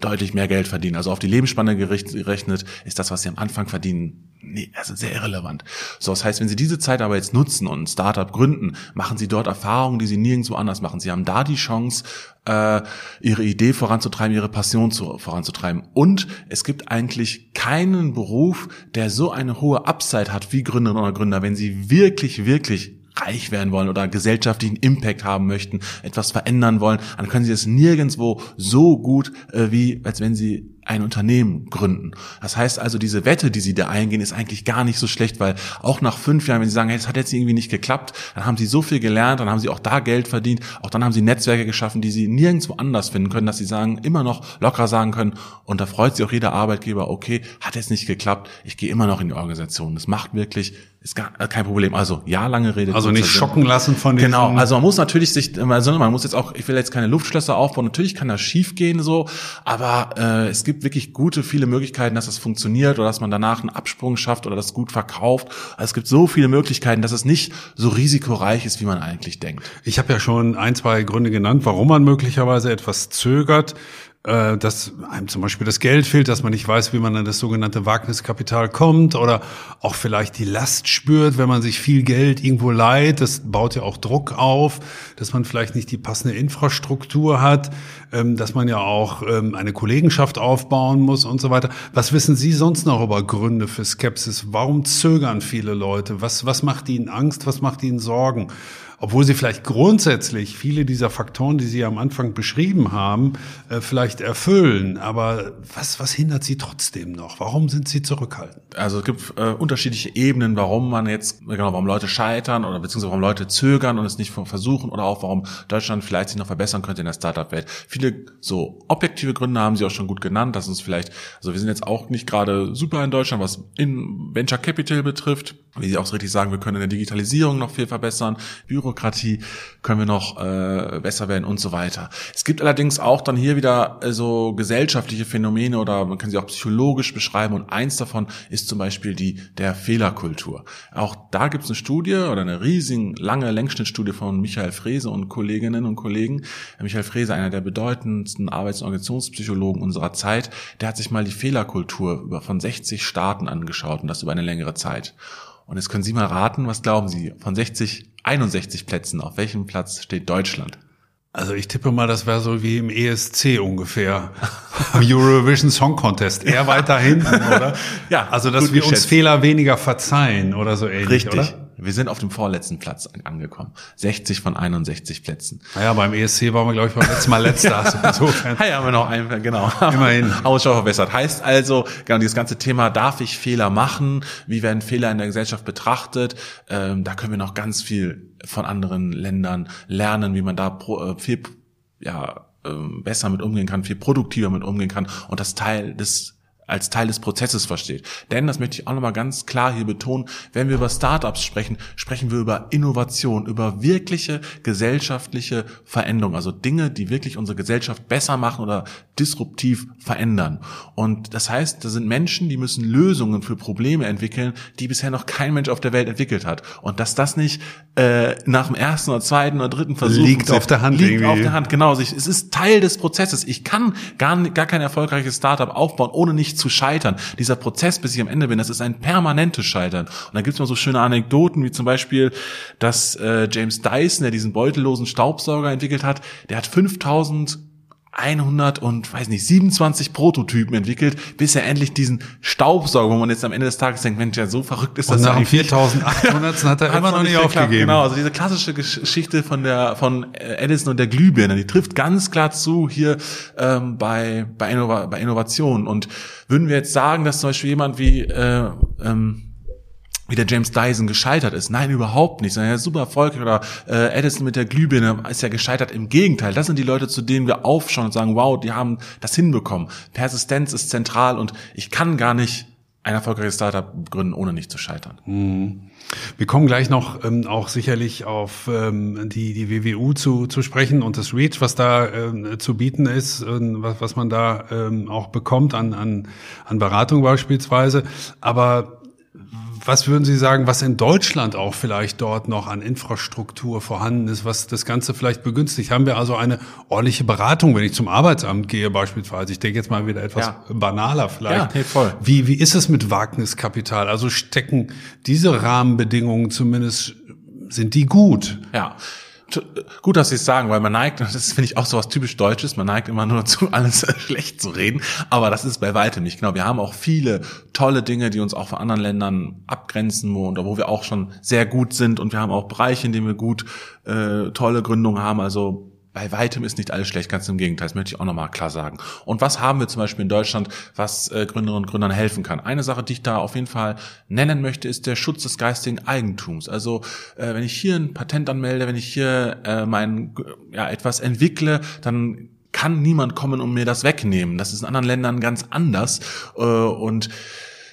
deutlich mehr Geld verdienen. Also auf die Lebensspanne gerechnet ist das, was sie am Anfang verdienen, nee, also sehr irrelevant. So, das heißt, wenn Sie diese Zeit aber jetzt nutzen und ein Startup gründen, machen Sie dort Erfahrungen, die Sie nirgendwo anders machen. Sie haben da die Chance, äh, Ihre Idee voranzutreiben, Ihre Passion zu, voranzutreiben. Und es gibt eigentlich keinen Beruf, der so eine hohe Upside hat wie Gründerinnen oder Gründer, wenn Sie wirklich, wirklich reich werden wollen oder gesellschaftlichen Impact haben möchten, etwas verändern wollen, dann können sie es nirgendwo so gut, äh, wie als wenn sie ein Unternehmen gründen. Das heißt also, diese Wette, die sie da eingehen, ist eigentlich gar nicht so schlecht, weil auch nach fünf Jahren, wenn sie sagen, hey, das hat jetzt irgendwie nicht geklappt, dann haben sie so viel gelernt, dann haben sie auch da Geld verdient, auch dann haben sie Netzwerke geschaffen, die sie nirgendwo anders finden können, dass sie sagen, immer noch locker sagen können, und da freut sich auch jeder Arbeitgeber, okay, hat jetzt nicht geklappt, ich gehe immer noch in die Organisation. Das macht wirklich ist gar äh, kein Problem. Also ja, lange Rede. Also nicht schocken lassen von den. Genau. Also man muss natürlich sich, also man muss jetzt auch, ich will jetzt keine Luftschlösser aufbauen. Natürlich kann das schief gehen so, aber äh, es gibt wirklich gute, viele Möglichkeiten, dass es funktioniert oder dass man danach einen Absprung schafft oder das gut verkauft. Also es gibt so viele Möglichkeiten, dass es nicht so risikoreich ist, wie man eigentlich denkt. Ich habe ja schon ein, zwei Gründe genannt, warum man möglicherweise etwas zögert äh, dass einem zum Beispiel das Geld fehlt, dass man nicht weiß, wie man an das sogenannte Wagniskapital kommt oder auch vielleicht die Last spürt, wenn man sich viel Geld irgendwo leiht. Das baut ja auch Druck auf, dass man vielleicht nicht die passende Infrastruktur hat, ähm, dass man ja auch ähm, eine Kollegenschaft aufbauen muss und so weiter. Was wissen Sie sonst noch über Gründe für Skepsis? Warum zögern viele Leute? Was, was macht ihnen Angst? Was macht ihnen Sorgen? Obwohl sie vielleicht grundsätzlich viele dieser Faktoren, die Sie am Anfang beschrieben haben, äh, vielleicht erfüllen. Aber was, was hindert Sie trotzdem noch? Warum sind Sie zurückhaltend? Also es gibt äh, unterschiedliche Ebenen, warum man jetzt, genau, warum Leute scheitern oder beziehungsweise warum Leute zögern und es nicht versuchen oder auch warum Deutschland vielleicht sich noch verbessern könnte in der Startup-Welt. Viele so objektive Gründe haben Sie auch schon gut genannt, dass uns vielleicht, also wir sind jetzt auch nicht gerade super in Deutschland, was in Venture Capital betrifft. Wie Sie auch so richtig sagen, wir können in der Digitalisierung noch viel verbessern. Büro Bürokratie können wir noch äh, besser werden und so weiter. Es gibt allerdings auch dann hier wieder äh, so gesellschaftliche Phänomene oder man kann sie auch psychologisch beschreiben und eins davon ist zum Beispiel die der Fehlerkultur. Auch da gibt es eine Studie oder eine riesig lange Längsschnittstudie von Michael Frese und Kolleginnen und Kollegen. Michael Frese, einer der bedeutendsten Arbeits- und Organisationspsychologen unserer Zeit, der hat sich mal die Fehlerkultur über von 60 Staaten angeschaut und das über eine längere Zeit. Und jetzt können Sie mal raten, was glauben Sie? Von 60, 61 Plätzen, auf welchem Platz steht Deutschland? Also ich tippe mal, das wäre so wie im ESC ungefähr. Eurovision Song Contest. Eher weiter hinten, oder? ja. Also, dass wir geschätzt. uns Fehler weniger verzeihen oder so ähnlich, Richtig. oder? Wir sind auf dem vorletzten Platz angekommen. 60 von 61 Plätzen. Naja, beim ESC waren wir, glaube ich, beim letzten Mal letzter. also insofern. Ja, haben wir noch einen, genau. Immerhin. Ausschau verbessert. Heißt also, genau, dieses ganze Thema, darf ich Fehler machen? Wie werden Fehler in der Gesellschaft betrachtet? Ähm, da können wir noch ganz viel von anderen Ländern lernen, wie man da pro, äh, viel, ja, ähm, besser mit umgehen kann, viel produktiver mit umgehen kann und das Teil des als Teil des Prozesses versteht. Denn, das möchte ich auch nochmal ganz klar hier betonen, wenn wir über Startups sprechen, sprechen wir über Innovation, über wirkliche gesellschaftliche Veränderung, also Dinge, die wirklich unsere Gesellschaft besser machen oder disruptiv verändern. Und das heißt, da sind Menschen, die müssen Lösungen für Probleme entwickeln, die bisher noch kein Mensch auf der Welt entwickelt hat. Und dass das nicht äh, nach dem ersten oder zweiten oder dritten Versuch liegt auf der Hand liegt irgendwie. auf der Hand, genau. Es ist Teil des Prozesses. Ich kann gar, gar kein erfolgreiches Startup aufbauen, ohne nicht zu scheitern. Dieser Prozess, bis ich am Ende bin, das ist ein permanentes Scheitern. Und da gibt es mal so schöne Anekdoten, wie zum Beispiel, dass äh, James Dyson, der diesen beutellosen Staubsauger entwickelt hat, der hat 5000 100 und weiß nicht 27 Prototypen entwickelt, bis er endlich diesen Staubsauger, wo man jetzt am Ende des Tages denkt, Mensch, ja so verrückt ist und das nach dem 4800 hat er immer noch nicht aufgegeben. Genau, also diese klassische Geschichte von der von Edison und der Glühbirne, die trifft ganz klar zu hier ähm, bei bei, Innova bei Innovation. Und würden wir jetzt sagen, dass zum Beispiel jemand wie äh, ähm, wie der James Dyson gescheitert ist. Nein, überhaupt nicht. Sondern er ist super erfolgreich. Oder äh, Edison mit der Glühbirne ist ja gescheitert. Im Gegenteil, das sind die Leute, zu denen wir aufschauen und sagen, wow, die haben das hinbekommen. Persistenz ist zentral und ich kann gar nicht ein erfolgreiches Startup gründen, ohne nicht zu scheitern. Mhm. Wir kommen gleich noch ähm, auch sicherlich auf ähm, die, die WWU zu, zu sprechen und das REACH, was da ähm, zu bieten ist, äh, was, was man da ähm, auch bekommt an, an, an Beratung beispielsweise. Aber was würden Sie sagen, was in Deutschland auch vielleicht dort noch an Infrastruktur vorhanden ist, was das Ganze vielleicht begünstigt? Haben wir also eine ordentliche Beratung, wenn ich zum Arbeitsamt gehe beispielsweise? Ich denke jetzt mal wieder etwas ja. banaler vielleicht. Ja, nee, voll. Wie, wie ist es mit Wagniskapital? Also stecken diese Rahmenbedingungen zumindest, sind die gut? Ja gut, dass Sie es sagen, weil man neigt, das finde ich auch so was typisch Deutsches, man neigt immer nur dazu, alles schlecht zu reden, aber das ist bei weitem nicht genau. Wir haben auch viele tolle Dinge, die uns auch von anderen Ländern abgrenzen, wo, wo wir auch schon sehr gut sind und wir haben auch Bereiche, in denen wir gut äh, tolle Gründungen haben. Also bei weitem ist nicht alles schlecht, ganz im Gegenteil, das möchte ich auch nochmal klar sagen. Und was haben wir zum Beispiel in Deutschland, was äh, Gründerinnen und Gründern helfen kann? Eine Sache, die ich da auf jeden Fall nennen möchte, ist der Schutz des geistigen Eigentums. Also äh, wenn ich hier ein Patent anmelde, wenn ich hier äh, mein ja etwas entwickle, dann kann niemand kommen und mir das wegnehmen. Das ist in anderen Ländern ganz anders und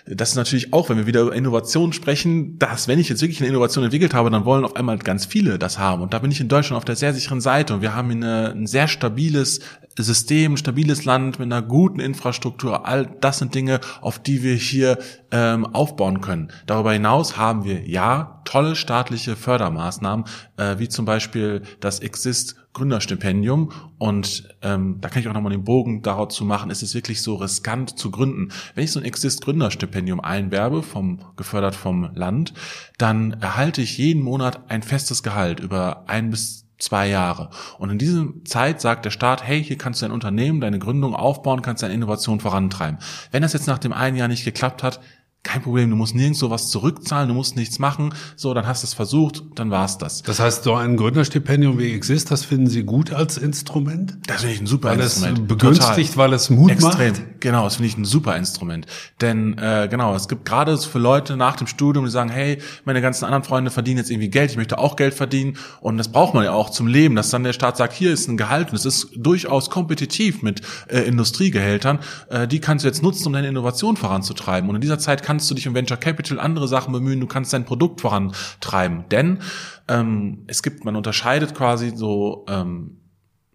das ist natürlich auch, wenn wir wieder über Innovation sprechen, dass wenn ich jetzt wirklich eine Innovation entwickelt habe, dann wollen auf einmal ganz viele das haben. Und da bin ich in Deutschland auf der sehr sicheren Seite. Und wir haben eine, ein sehr stabiles System, ein stabiles Land mit einer guten Infrastruktur. All das sind Dinge, auf die wir hier ähm, aufbauen können. Darüber hinaus haben wir ja tolle staatliche Fördermaßnahmen, äh, wie zum Beispiel das Exist Gründerstipendium. Und ähm, da kann ich auch nochmal den Bogen darauf zu machen, ist es wirklich so riskant zu gründen. Wenn ich so ein Exist Gründerstipendium einwerbe, vom, gefördert vom Land, dann erhalte ich jeden Monat ein festes Gehalt über ein bis zwei Jahre. Und in dieser Zeit sagt der Staat, hey, hier kannst du dein Unternehmen, deine Gründung aufbauen, kannst deine Innovation vorantreiben. Wenn das jetzt nach dem einen Jahr nicht geklappt hat, kein Problem, du musst nirgendwo was zurückzahlen, du musst nichts machen. So, dann hast du es versucht, dann war's das. Das heißt, so ein Gründerstipendium wie Exist, das finden Sie gut als Instrument? Das finde ich ein super weil Instrument. Es begünstigt, Total. weil es Mut Extrem. macht? Genau, das finde ich ein super Instrument. Denn äh, genau, es gibt gerade für Leute nach dem Studium, die sagen, hey, meine ganzen anderen Freunde verdienen jetzt irgendwie Geld, ich möchte auch Geld verdienen und das braucht man ja auch zum Leben, dass dann der Staat sagt, hier ist ein Gehalt und es ist durchaus kompetitiv mit äh, Industriegehältern, äh, die kannst du jetzt nutzen, um deine Innovation voranzutreiben. Und in dieser Zeit kannst du dich um Venture Capital andere Sachen bemühen, du kannst dein Produkt vorantreiben. Denn ähm, es gibt, man unterscheidet quasi so, ähm,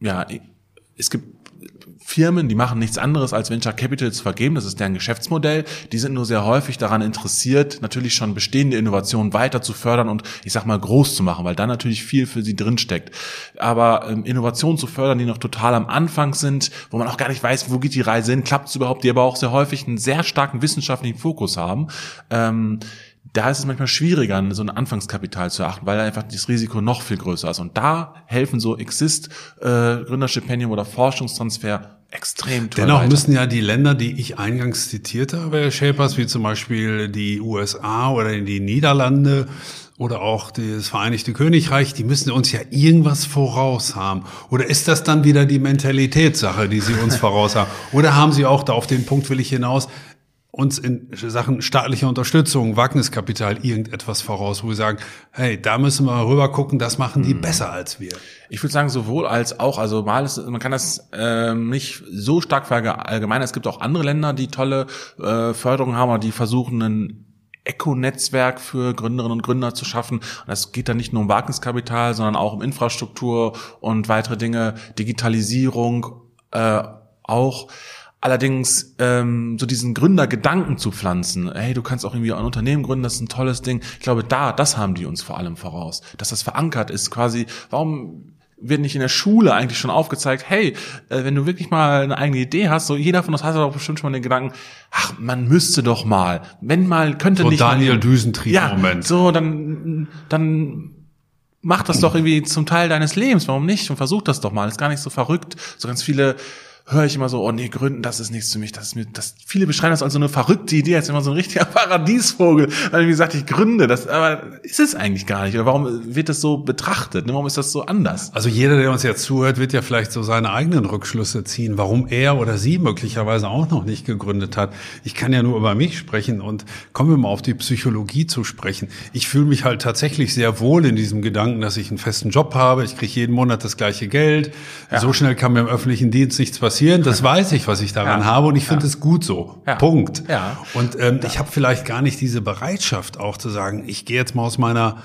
ja, es gibt Firmen, die machen nichts anderes als Venture Capital zu vergeben. Das ist deren Geschäftsmodell. Die sind nur sehr häufig daran interessiert, natürlich schon bestehende Innovationen weiter zu fördern und ich sag mal groß zu machen, weil da natürlich viel für sie drinsteckt. Aber ähm, Innovationen zu fördern, die noch total am Anfang sind, wo man auch gar nicht weiß, wo geht die Reise hin, klappt es überhaupt, die aber auch sehr häufig einen sehr starken wissenschaftlichen Fokus haben. Ähm, da ist es manchmal schwieriger, so ein Anfangskapital zu achten, weil einfach das Risiko noch viel größer ist. Und da helfen so Exist, äh, Gründerstipendium oder Forschungstransfer extrem toll. Dennoch weiter. müssen ja die Länder, die ich eingangs zitiert habe, Herr Schäpers, wie zum Beispiel die USA oder die Niederlande oder auch das Vereinigte Königreich, die müssen uns ja irgendwas voraus haben. Oder ist das dann wieder die Mentalitätssache, die sie uns voraus haben? Oder haben sie auch, da auf den Punkt will ich hinaus, uns in Sachen staatlicher Unterstützung, Wagniskapital irgendetwas voraus, wo wir sagen, hey, da müssen wir rüber gucken, das machen die mhm. besser als wir. Ich würde sagen, sowohl als auch, also mal ist, man kann das ähm, nicht so stark verallgemeinern. Es gibt auch andere Länder, die tolle äh, Förderung haben, oder die versuchen, ein Eco-Netzwerk für Gründerinnen und Gründer zu schaffen. Und das geht dann nicht nur um Wagniskapital, sondern auch um Infrastruktur und weitere Dinge, Digitalisierung äh, auch. Allerdings ähm, so diesen Gründergedanken zu pflanzen, hey, du kannst auch irgendwie ein Unternehmen gründen, das ist ein tolles Ding. Ich glaube, da, das haben die uns vor allem voraus, dass das verankert ist. Quasi, warum wird nicht in der Schule eigentlich schon aufgezeigt, hey, äh, wenn du wirklich mal eine eigene Idee hast, so jeder von uns hat doch bestimmt schon mal den Gedanken, ach, man müsste doch mal, wenn mal könnte so nicht Daniel Düsentrieb ja, Moment. So, dann dann mach das doch irgendwie zum Teil deines Lebens, warum nicht? Und versuch das doch mal. Ist gar nicht so verrückt. So ganz viele höre ich immer so, oh nee, Gründen, das ist nichts für mich. Das ist mir, das, viele beschreiben das als so eine verrückte Idee, als immer so ein richtiger Paradiesvogel. Weil wie gesagt, ich gründe, das, aber ist es eigentlich gar nicht. Oder warum wird das so betrachtet? Ne? Warum ist das so anders? Also jeder, der uns jetzt zuhört, wird ja vielleicht so seine eigenen Rückschlüsse ziehen, warum er oder sie möglicherweise auch noch nicht gegründet hat. Ich kann ja nur über mich sprechen und kommen wir mal auf die Psychologie zu sprechen. Ich fühle mich halt tatsächlich sehr wohl in diesem Gedanken, dass ich einen festen Job habe. Ich kriege jeden Monat das gleiche Geld. Ja. So schnell kann mir im öffentlichen Dienst nichts passieren passieren, das weiß ich, was ich daran ja. habe und ich finde es gut so. Ja. Punkt. Ja. Und ähm, ich habe vielleicht gar nicht diese Bereitschaft auch zu sagen, ich gehe jetzt mal aus meiner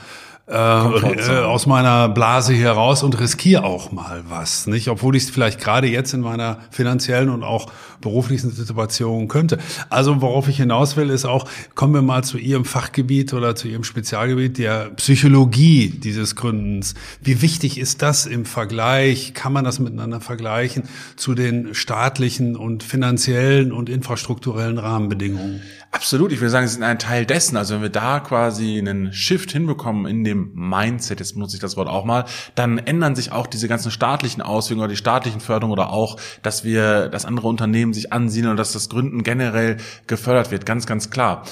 äh, aus meiner Blase hier raus und riskiere auch mal was, nicht? Obwohl ich es vielleicht gerade jetzt in meiner finanziellen und auch beruflichen Situation könnte. Also worauf ich hinaus will, ist auch, kommen wir mal zu Ihrem Fachgebiet oder zu Ihrem Spezialgebiet der Psychologie dieses Gründens. Wie wichtig ist das im Vergleich? Kann man das miteinander vergleichen zu den staatlichen und finanziellen und infrastrukturellen Rahmenbedingungen? Absolut, ich würde sagen, sie sind ein Teil dessen. Also wenn wir da quasi einen Shift hinbekommen in dem Mindset, jetzt benutze ich das Wort auch mal, dann ändern sich auch diese ganzen staatlichen Auswirkungen oder die staatlichen Förderungen oder auch, dass wir, dass andere Unternehmen sich ansiedeln und dass das Gründen generell gefördert wird, ganz, ganz klar.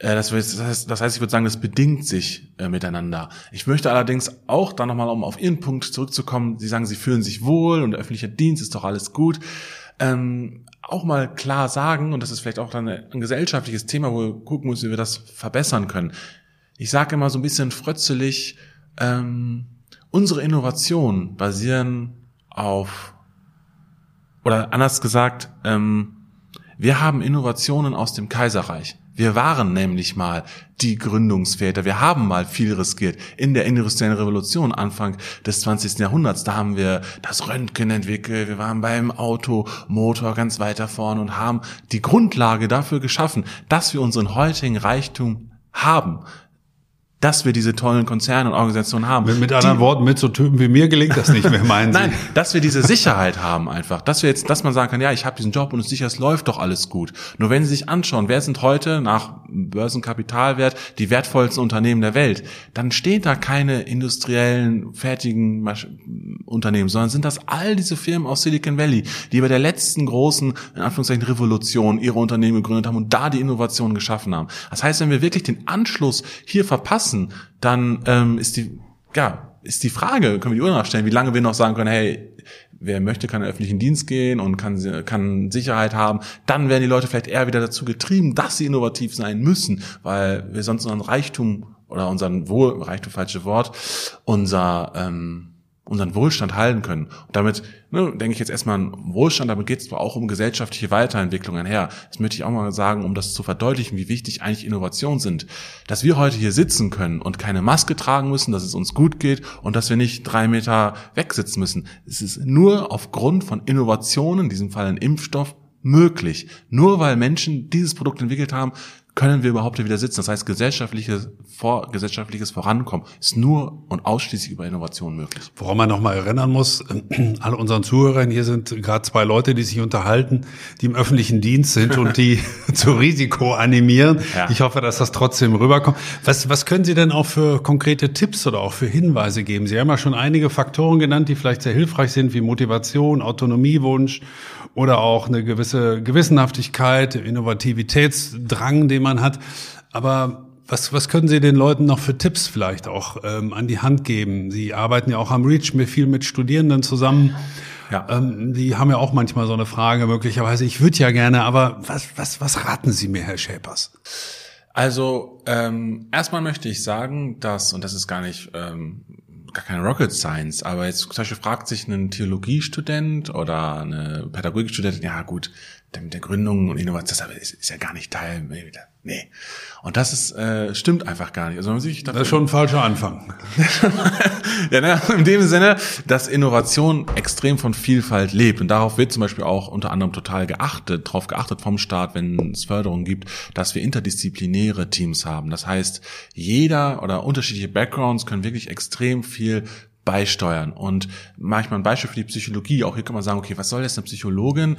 Äh, das heißt, das heißt, ich würde sagen, das bedingt sich äh, miteinander. Ich möchte allerdings auch da nochmal, um auf Ihren Punkt zurückzukommen, Sie sagen, Sie fühlen sich wohl und der öffentliche Dienst ist doch alles gut. Ähm, auch mal klar sagen, und das ist vielleicht auch dann ein gesellschaftliches Thema, wo wir gucken müssen, wie wir das verbessern können. Ich sage immer so ein bisschen frötzelig, ähm, unsere Innovationen basieren auf, oder anders gesagt, ähm, wir haben Innovationen aus dem Kaiserreich. Wir waren nämlich mal die Gründungsväter. Wir haben mal viel riskiert. In der industriellen Revolution Anfang des 20. Jahrhunderts, da haben wir das Röntgen entwickelt. Wir waren beim Automotor ganz weiter vorn und haben die Grundlage dafür geschaffen, dass wir unseren heutigen Reichtum haben dass wir diese tollen Konzerne und Organisationen haben. Mit, mit anderen Worten, mit so Typen wie mir gelingt das nicht mehr, meinen Sie? Nein, dass wir diese Sicherheit haben einfach, dass wir jetzt, dass man sagen kann, ja, ich habe diesen Job und es sicher, es läuft doch alles gut. Nur wenn Sie sich anschauen, wer sind heute nach Börsenkapitalwert die wertvollsten Unternehmen der Welt, dann steht da keine industriellen, fertigen Masch Unternehmen, sondern sind das all diese Firmen aus Silicon Valley, die bei der letzten großen, in Anführungszeichen, Revolution ihre Unternehmen gegründet haben und da die Innovation geschaffen haben. Das heißt, wenn wir wirklich den Anschluss hier verpassen, lassen, dann ähm, ist die, ja, ist die Frage, können wir die Uhr nachstellen, wie lange wir noch sagen können, hey, wer möchte, kann in den öffentlichen Dienst gehen und kann, kann Sicherheit haben. Dann werden die Leute vielleicht eher wieder dazu getrieben, dass sie innovativ sein müssen, weil wir sonst unseren Reichtum oder unseren Wohl, Reichtum falsche Wort, unser ähm, unseren Wohlstand halten können. Und damit ne, denke ich jetzt erstmal an Wohlstand, damit geht es zwar auch um gesellschaftliche Weiterentwicklung einher. Das möchte ich auch mal sagen, um das zu verdeutlichen, wie wichtig eigentlich Innovationen sind. Dass wir heute hier sitzen können und keine Maske tragen müssen, dass es uns gut geht und dass wir nicht drei Meter wegsitzen müssen. Es ist nur aufgrund von Innovationen, in diesem Fall ein Impfstoff, möglich. Nur weil Menschen dieses Produkt entwickelt haben, können wir überhaupt wieder sitzen. Das heißt, gesellschaftliches, vor, gesellschaftliches Vorankommen ist nur und ausschließlich über Innovation möglich. Woran man nochmal erinnern muss, alle unseren Zuhörern, hier sind gerade zwei Leute, die sich unterhalten, die im öffentlichen Dienst sind und die zu Risiko animieren. Ja. Ich hoffe, dass das trotzdem rüberkommt. Was, was können Sie denn auch für konkrete Tipps oder auch für Hinweise geben? Sie haben ja schon einige Faktoren genannt, die vielleicht sehr hilfreich sind, wie Motivation, Autonomiewunsch oder auch eine gewisse Gewissenhaftigkeit, Innovativitätsdrang, den man hat. Aber was, was können Sie den Leuten noch für Tipps vielleicht auch ähm, an die Hand geben? Sie arbeiten ja auch am Reach mir viel mit Studierenden zusammen. Ja. Ähm, die haben ja auch manchmal so eine Frage möglicherweise. Ich würde ja gerne, aber was, was, was raten Sie mir, Herr Schäpers? Also ähm, erstmal möchte ich sagen, dass, und das ist gar nicht ähm, gar keine Rocket Science, aber jetzt zum Beispiel fragt sich ein Theologiestudent oder eine Pädagogikstudentin, ja gut, mit der Gründung und Innovation, das ist, ist ja gar nicht Teil. Nee. Und das ist, äh, stimmt einfach gar nicht. Also man sich das ist schon ein falscher Anfang. ja, ne, in dem Sinne, dass Innovation extrem von Vielfalt lebt. Und darauf wird zum Beispiel auch unter anderem total geachtet, darauf geachtet vom Staat, wenn es Förderung gibt, dass wir interdisziplinäre Teams haben. Das heißt, jeder oder unterschiedliche Backgrounds können wirklich extrem viel beisteuern. Und manchmal ein Beispiel für die Psychologie, auch hier kann man sagen, okay, was soll jetzt eine Psychologin?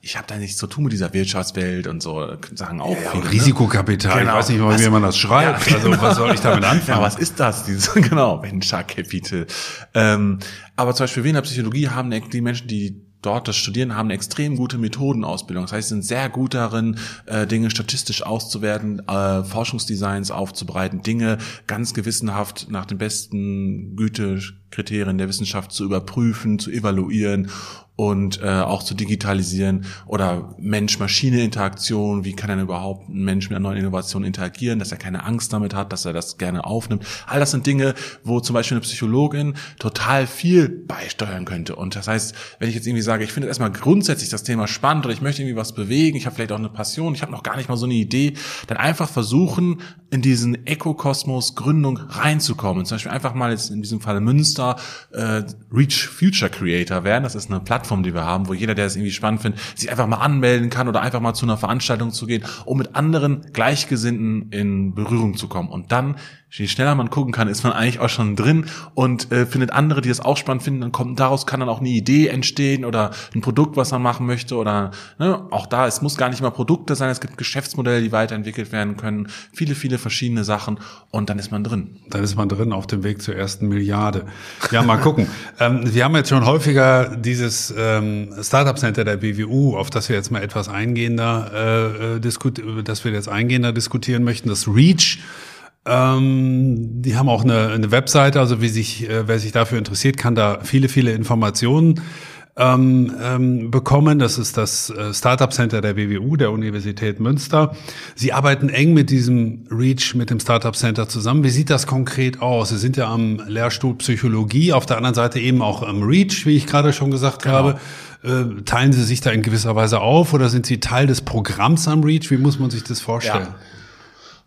Ich habe da nichts zu tun mit dieser Wirtschaftswelt und so, sagen auch ja, viele, ne? Risikokapital, genau. ich weiß nicht mal, wie man das schreibt. Ja, genau. Also was soll ich damit anfangen? Ja, was ist das? Dieses, genau, Venture Capital. Ähm, aber zum Beispiel wir in der Psychologie haben die Menschen, die dort das Studieren haben eine extrem gute Methodenausbildung. Das heißt, sie sind sehr gut darin, äh, Dinge statistisch auszuwerten, äh, Forschungsdesigns aufzubereiten, Dinge ganz gewissenhaft nach den besten Gütekriterien der Wissenschaft zu überprüfen, zu evaluieren und äh, auch zu digitalisieren oder Mensch-Maschine-Interaktion, wie kann denn überhaupt ein Mensch mit einer neuen Innovation interagieren, dass er keine Angst damit hat, dass er das gerne aufnimmt. All das sind Dinge, wo zum Beispiel eine Psychologin total viel beisteuern könnte. Und das heißt, wenn ich jetzt irgendwie sage, ich finde erstmal grundsätzlich das Thema spannend oder ich möchte irgendwie was bewegen, ich habe vielleicht auch eine Passion, ich habe noch gar nicht mal so eine Idee, dann einfach versuchen, in diesen Ökokosmos Gründung reinzukommen. Zum Beispiel einfach mal jetzt in diesem Fall Münster äh, Reach Future Creator werden. Das ist eine Plattform, die wir haben, wo jeder, der es irgendwie spannend findet, sich einfach mal anmelden kann oder einfach mal zu einer Veranstaltung zu gehen, um mit anderen Gleichgesinnten in Berührung zu kommen. Und dann je schneller man gucken kann, ist man eigentlich auch schon drin und äh, findet andere, die das auch spannend finden. Dann kommt daraus kann dann auch eine Idee entstehen oder ein Produkt, was man machen möchte oder ne, auch da. Es muss gar nicht mal Produkte sein. Es gibt Geschäftsmodelle, die weiterentwickelt werden können. Viele, viele verschiedene Sachen und dann ist man drin. Dann ist man drin auf dem Weg zur ersten Milliarde. Ja, mal gucken. ähm, wir haben jetzt schon häufiger dieses ähm, Startup Center der BWU, auf das wir jetzt mal etwas eingehender äh, äh diskut, dass wir jetzt eingehender diskutieren möchten. Das Reach ähm, die haben auch eine, eine Webseite, also wie sich, äh, wer sich dafür interessiert, kann da viele, viele Informationen ähm, ähm, bekommen. Das ist das äh, Startup Center der WWU, der Universität Münster. Sie arbeiten eng mit diesem REACH, mit dem Startup Center zusammen. Wie sieht das konkret aus? Sie sind ja am Lehrstuhl Psychologie, auf der anderen Seite eben auch am REACH, wie ich gerade schon gesagt genau. habe. Äh, teilen Sie sich da in gewisser Weise auf oder sind Sie Teil des Programms am REACH? Wie muss man sich das vorstellen? Ja.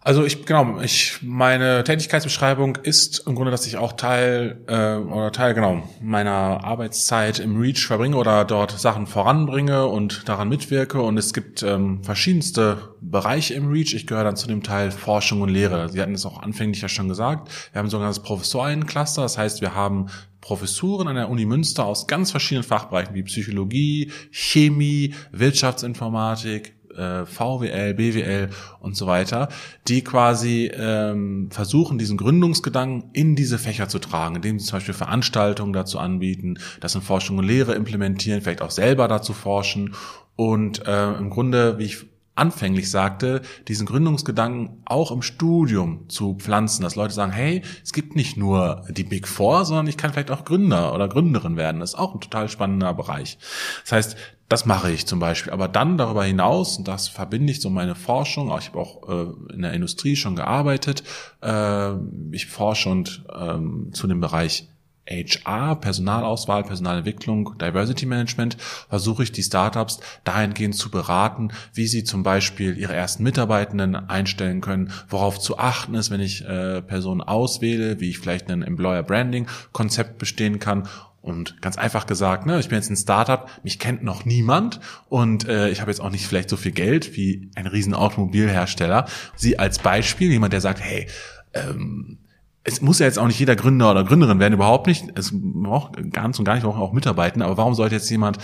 Also ich genau, ich meine Tätigkeitsbeschreibung ist im Grunde, dass ich auch Teil äh, oder Teil genau meiner Arbeitszeit im Reach verbringe oder dort Sachen voranbringe und daran mitwirke. Und es gibt ähm, verschiedenste Bereiche im Reach. Ich gehöre dann zu dem Teil Forschung und Lehre. Sie hatten es auch anfänglich ja schon gesagt. Wir haben sogar das Professorencluster. Das heißt, wir haben Professuren an der Uni Münster aus ganz verschiedenen Fachbereichen wie Psychologie, Chemie, Wirtschaftsinformatik, äh, VWL, BWL und so weiter, die quasi ähm, versuchen, diesen Gründungsgedanken in diese Fächer zu tragen, indem sie zum Beispiel Veranstaltungen dazu anbieten, das in Forschung und Lehre implementieren, vielleicht auch selber dazu forschen. Und äh, im Grunde, wie ich anfänglich sagte, diesen Gründungsgedanken auch im Studium zu pflanzen, dass Leute sagen, hey, es gibt nicht nur die Big Four, sondern ich kann vielleicht auch Gründer oder Gründerin werden. Das ist auch ein total spannender Bereich. Das heißt, das mache ich zum Beispiel. Aber dann darüber hinaus, und das verbinde ich so meine Forschung, ich habe auch äh, in der Industrie schon gearbeitet, äh, ich forsche und ähm, zu dem Bereich HR, Personalauswahl, Personalentwicklung, Diversity Management, versuche ich die Startups dahingehend zu beraten, wie sie zum Beispiel ihre ersten Mitarbeitenden einstellen können, worauf zu achten ist, wenn ich äh, Personen auswähle, wie ich vielleicht ein Employer Branding Konzept bestehen kann und ganz einfach gesagt, ne, ich bin jetzt ein Startup, mich kennt noch niemand und äh, ich habe jetzt auch nicht vielleicht so viel Geld wie ein riesen Automobilhersteller. Sie als Beispiel, jemand, der sagt, hey, ähm, es muss ja jetzt auch nicht jeder Gründer oder Gründerin werden, überhaupt nicht. Es braucht ganz und gar nicht auch mitarbeiten. Aber warum sollte jetzt jemand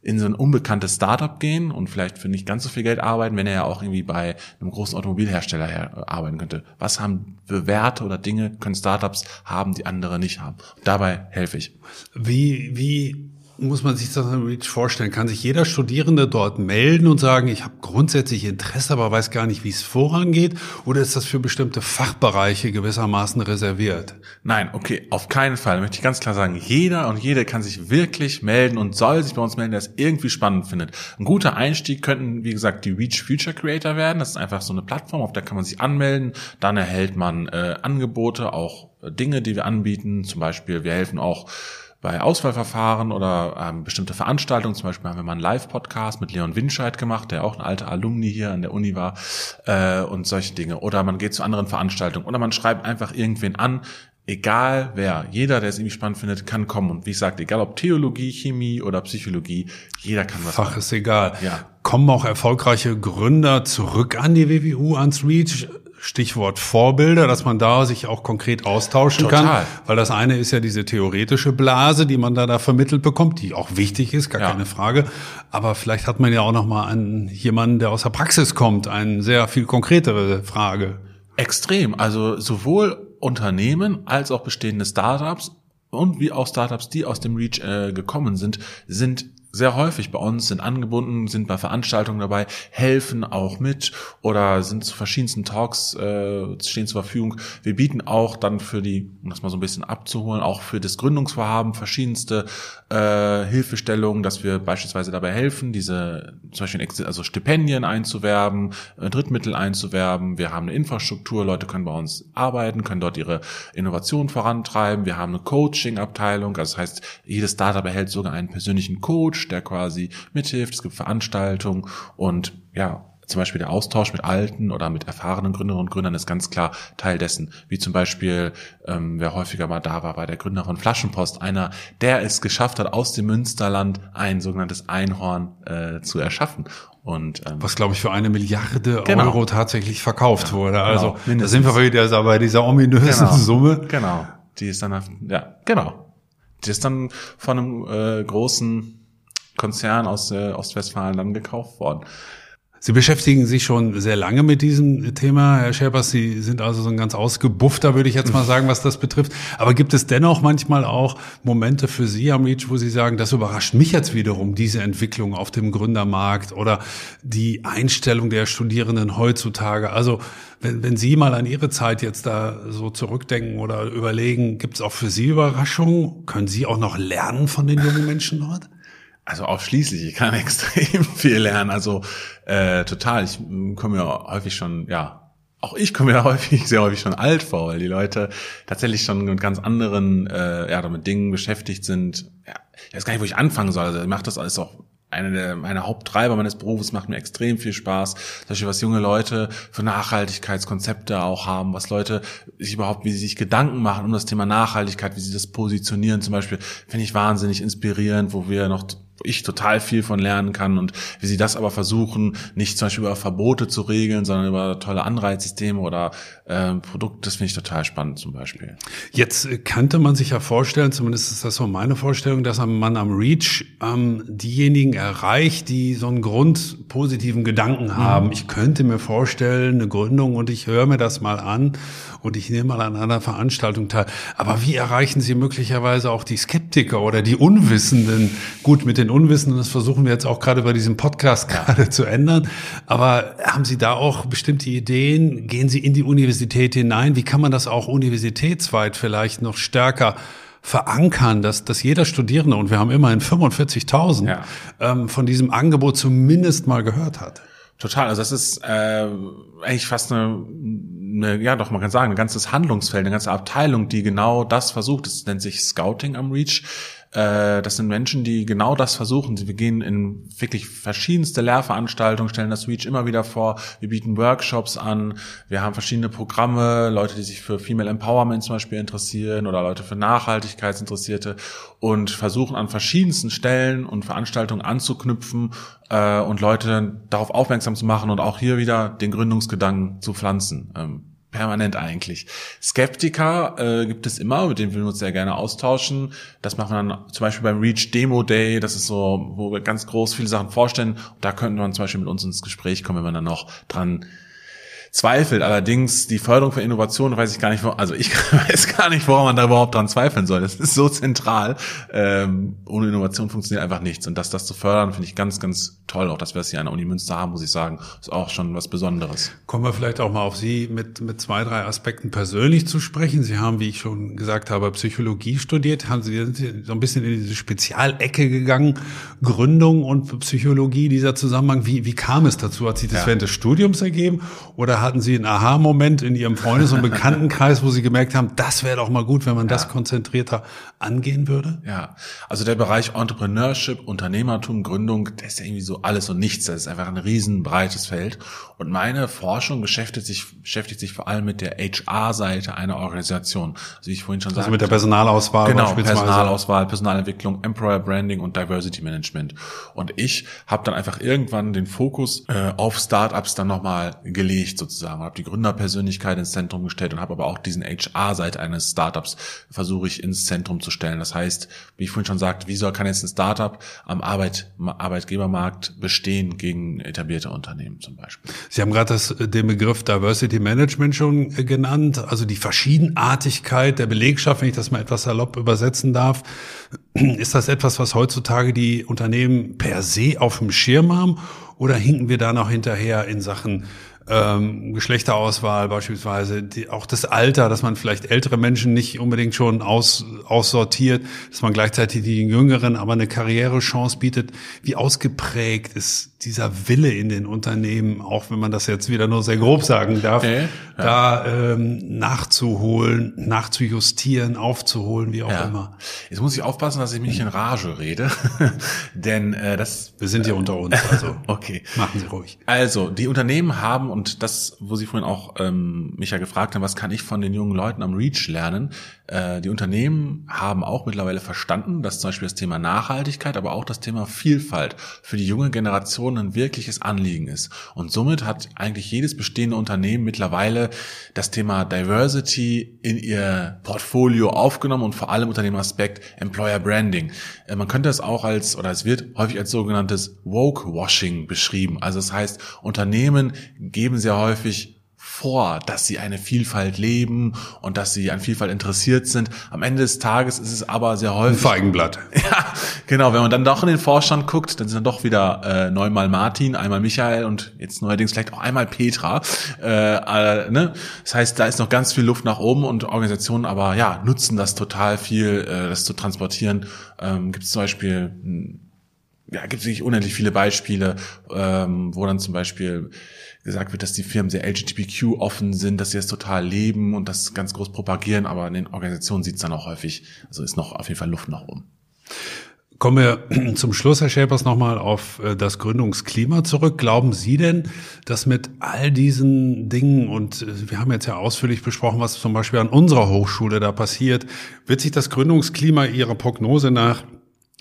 in so ein unbekanntes Startup gehen und vielleicht für nicht ganz so viel Geld arbeiten, wenn er ja auch irgendwie bei einem großen Automobilhersteller arbeiten könnte? Was haben für Werte oder Dinge können Startups haben, die andere nicht haben? Und dabei helfe ich. Wie, wie muss man sich das natürlich vorstellen? Kann sich jeder Studierende dort melden und sagen, ich habe grundsätzlich Interesse, aber weiß gar nicht, wie es vorangeht? Oder ist das für bestimmte Fachbereiche gewissermaßen reserviert? Nein, okay, auf keinen Fall. Möchte ich ganz klar sagen, jeder und jede kann sich wirklich melden und soll sich bei uns melden, der es irgendwie spannend findet. Ein guter Einstieg könnten, wie gesagt, die Reach Future Creator werden. Das ist einfach so eine Plattform, auf der kann man sich anmelden. Dann erhält man äh, Angebote, auch äh, Dinge, die wir anbieten. Zum Beispiel, wir helfen auch bei Auswahlverfahren oder ähm, bestimmte Veranstaltungen. Zum Beispiel haben wir mal einen Live-Podcast mit Leon Winscheid gemacht, der auch ein alter Alumni hier an der Uni war äh, und solche Dinge. Oder man geht zu anderen Veranstaltungen oder man schreibt einfach irgendwen an, egal wer, jeder, der es irgendwie spannend findet, kann kommen. Und wie gesagt, egal ob Theologie, Chemie oder Psychologie, jeder kann was Fach machen. ist egal. Ja. Kommen auch erfolgreiche Gründer zurück an die WWU, ans REACH? Stichwort Vorbilder, dass man da sich auch konkret austauschen Total. kann. Weil das eine ist ja diese theoretische Blase, die man da, da vermittelt bekommt, die auch wichtig ist, gar ja. keine Frage. Aber vielleicht hat man ja auch noch mal einen, jemanden, der aus der Praxis kommt, eine sehr viel konkretere Frage. Extrem. Also sowohl Unternehmen als auch bestehende Startups und wie auch Startups, die aus dem Reach äh, gekommen sind, sind sehr häufig bei uns, sind angebunden, sind bei Veranstaltungen dabei, helfen auch mit oder sind zu verschiedensten Talks, äh, stehen zur Verfügung. Wir bieten auch dann für die, um das mal so ein bisschen abzuholen, auch für das Gründungsvorhaben verschiedenste äh, Hilfestellungen, dass wir beispielsweise dabei helfen, diese zum Beispiel also Stipendien einzuwerben, äh, Drittmittel einzuwerben. Wir haben eine Infrastruktur, Leute können bei uns arbeiten, können dort ihre Innovation vorantreiben. Wir haben eine Coaching-Abteilung, also das heißt, jedes Startup erhält sogar einen persönlichen Coach, der quasi mithilft. Es gibt Veranstaltungen und ja, zum Beispiel der Austausch mit alten oder mit erfahrenen Gründerinnen und Gründern ist ganz klar Teil dessen. Wie zum Beispiel, ähm, wer häufiger mal da war, war der Gründer von Flaschenpost, einer, der es geschafft hat, aus dem Münsterland ein sogenanntes Einhorn äh, zu erschaffen. Und, ähm, Was, glaube ich, für eine Milliarde genau. Euro tatsächlich verkauft ja, wurde. Also genau, da sind wir wieder bei dieser ominösen genau, Summe. Genau. Die ist dann, ja, genau. Die ist dann von einem äh, großen Konzern aus äh, Ostwestfalen dann gekauft worden. Sie beschäftigen sich schon sehr lange mit diesem Thema, Herr Scherbers. Sie sind also so ein ganz ausgebuffter, würde ich jetzt mal sagen, was das betrifft. Aber gibt es dennoch manchmal auch Momente für Sie am Reach, wo Sie sagen, das überrascht mich jetzt wiederum, diese Entwicklung auf dem Gründermarkt oder die Einstellung der Studierenden heutzutage? Also wenn, wenn Sie mal an Ihre Zeit jetzt da so zurückdenken oder überlegen, gibt es auch für Sie Überraschungen? Können Sie auch noch lernen von den jungen Menschen dort? Also ausschließlich, ich kann extrem viel lernen. Also äh, total. Ich komme ja häufig schon, ja, auch ich komme ja häufig, sehr häufig schon alt vor, weil die Leute tatsächlich schon mit ganz anderen, äh, ja, mit Dingen beschäftigt sind. Ja, ich weiß gar nicht, wo ich anfangen soll. Also ich mache das alles auch eine der meiner Haupttreiber meines Berufes macht mir extrem viel Spaß. Zum Beispiel, was junge Leute für Nachhaltigkeitskonzepte auch haben, was Leute sich überhaupt, wie sie sich Gedanken machen um das Thema Nachhaltigkeit, wie sie das positionieren. Zum Beispiel finde ich wahnsinnig inspirierend, wo wir noch ich total viel von lernen kann und wie sie das aber versuchen, nicht zum Beispiel über Verbote zu regeln, sondern über tolle Anreizsysteme oder äh, Produkte, das finde ich total spannend zum Beispiel. Jetzt äh, könnte man sich ja vorstellen, zumindest ist das so meine Vorstellung, dass man am Reach ähm, diejenigen erreicht, die so einen grundpositiven Gedanken mhm. haben. Mhm. Ich könnte mir vorstellen, eine Gründung und ich höre mir das mal an und ich nehme mal an einer Veranstaltung teil. Aber wie erreichen Sie möglicherweise auch die Skeptiker oder die Unwissenden? Gut, mit den Unwissenden, das versuchen wir jetzt auch gerade bei diesem Podcast gerade zu ändern. Aber haben Sie da auch bestimmte Ideen? Gehen Sie in die Universität hinein? Wie kann man das auch universitätsweit vielleicht noch stärker verankern, dass, dass jeder Studierende, und wir haben immerhin 45.000, ja. ähm, von diesem Angebot zumindest mal gehört hat? Total, also das ist äh, eigentlich fast eine, eine, ja doch, man kann sagen, ein ganzes Handlungsfeld, eine ganze Abteilung, die genau das versucht. Das nennt sich Scouting am Reach. Äh, das sind Menschen, die genau das versuchen. Wir gehen in wirklich verschiedenste Lehrveranstaltungen, stellen das Reach immer wieder vor. Wir bieten Workshops an. Wir haben verschiedene Programme, Leute, die sich für Female Empowerment zum Beispiel interessieren oder Leute für Nachhaltigkeitsinteressierte und versuchen an verschiedensten Stellen und Veranstaltungen anzuknüpfen äh, und Leute darauf aufmerksam zu machen und auch hier wieder den Gründungsgedanken zu pflanzen. Ähm, permanent eigentlich. Skeptiker äh, gibt es immer, mit denen wir uns sehr gerne austauschen. Das machen wir dann zum Beispiel beim Reach Demo Day. Das ist so, wo wir ganz groß viele Sachen vorstellen. da könnten wir zum Beispiel mit uns ins Gespräch kommen, wenn man dann noch dran zweifelt. Allerdings die Förderung von Innovation weiß ich gar nicht, also ich weiß gar nicht, woran man da überhaupt dran zweifeln soll. Das ist so zentral. Ähm, ohne Innovation funktioniert einfach nichts. Und das, das zu fördern, finde ich ganz, ganz toll. Auch, dass wir es hier an der Uni Münster haben, muss ich sagen, ist auch schon was Besonderes. Kommen wir vielleicht auch mal auf Sie mit, mit zwei, drei Aspekten persönlich zu sprechen. Sie haben, wie ich schon gesagt habe, Psychologie studiert. Haben Sie sind so ein bisschen in diese Spezialecke gegangen. Gründung und Psychologie, dieser Zusammenhang. Wie, wie kam es dazu? Hat sich das ja. während des Studiums ergeben oder hatten Sie einen Aha-Moment in Ihrem Freundes- und Bekanntenkreis, wo Sie gemerkt haben, das wäre doch mal gut, wenn man ja. das konzentrierter angehen würde? Ja, also der Bereich Entrepreneurship, Unternehmertum, Gründung, der ist ja irgendwie so alles und nichts. Das ist einfach ein riesenbreites Feld. Und meine Forschung beschäftigt sich, beschäftigt sich vor allem mit der HR-Seite einer Organisation. Also wie ich vorhin schon sagte. Also mit der Personalauswahl Genau, Personalauswahl, Personalentwicklung, Employer Branding und Diversity Management. Und ich habe dann einfach irgendwann den Fokus äh, auf Startups dann nochmal gelegt sozusagen sozusagen, habe die Gründerpersönlichkeit ins Zentrum gestellt und habe aber auch diesen HR-Seite eines Startups versuche ich ins Zentrum zu stellen. Das heißt, wie ich vorhin schon sagte, wie soll kann jetzt ein Startup am Arbeit, Arbeitgebermarkt bestehen gegen etablierte Unternehmen zum Beispiel? Sie haben gerade das, den Begriff Diversity Management schon genannt, also die Verschiedenartigkeit der Belegschaft, wenn ich das mal etwas salopp übersetzen darf. Ist das etwas, was heutzutage die Unternehmen per se auf dem Schirm haben oder hinken wir da noch hinterher in Sachen ähm, Geschlechterauswahl beispielsweise, die, auch das Alter, dass man vielleicht ältere Menschen nicht unbedingt schon aus, aussortiert, dass man gleichzeitig die Jüngeren aber eine Karrierechance bietet. Wie ausgeprägt ist dieser Wille in den Unternehmen, auch wenn man das jetzt wieder nur sehr grob sagen darf, okay, ja. da ähm, nachzuholen, nachzujustieren, aufzuholen, wie auch ja. immer. Jetzt muss ich aufpassen, dass ich mich nicht in Rage rede, denn äh, das... Wir sind hier unter uns, also okay. machen Sie ruhig. Also, die Unternehmen haben und das, wo Sie vorhin auch ähm, mich ja gefragt haben, was kann ich von den jungen Leuten am Reach lernen? Äh, die Unternehmen haben auch mittlerweile verstanden, dass zum Beispiel das Thema Nachhaltigkeit, aber auch das Thema Vielfalt für die junge Generation ein wirkliches Anliegen ist. Und somit hat eigentlich jedes bestehende Unternehmen mittlerweile das Thema Diversity in ihr Portfolio aufgenommen und vor allem unter dem Aspekt Employer Branding. Äh, man könnte es auch als, oder es wird häufig als sogenanntes Woke-Washing beschrieben. Also das heißt, Unternehmen geben sehr häufig vor, dass sie eine Vielfalt leben und dass sie an Vielfalt interessiert sind. Am Ende des Tages ist es aber sehr häufig. Ein Feigenblatt. Ja, genau. Wenn man dann doch in den Vorstand guckt, dann sind dann doch wieder äh, neunmal Martin, einmal Michael und jetzt neuerdings vielleicht auch einmal Petra. Äh, äh, ne? Das heißt, da ist noch ganz viel Luft nach oben und Organisationen aber ja nutzen das total viel, äh, das zu transportieren. Ähm, Gibt es zum Beispiel hm, ja, gibt es wirklich unendlich viele Beispiele, ähm, wo dann zum Beispiel gesagt wird, dass die Firmen sehr LGBTQ offen sind, dass sie das total leben und das ganz groß propagieren, aber in den Organisationen sieht es dann auch häufig, also ist noch auf jeden Fall Luft nach oben. Kommen wir zum Schluss, Herr Schäpers, nochmal auf äh, das Gründungsklima zurück. Glauben Sie denn, dass mit all diesen Dingen, und äh, wir haben jetzt ja ausführlich besprochen, was zum Beispiel an unserer Hochschule da passiert, wird sich das Gründungsklima Ihrer Prognose nach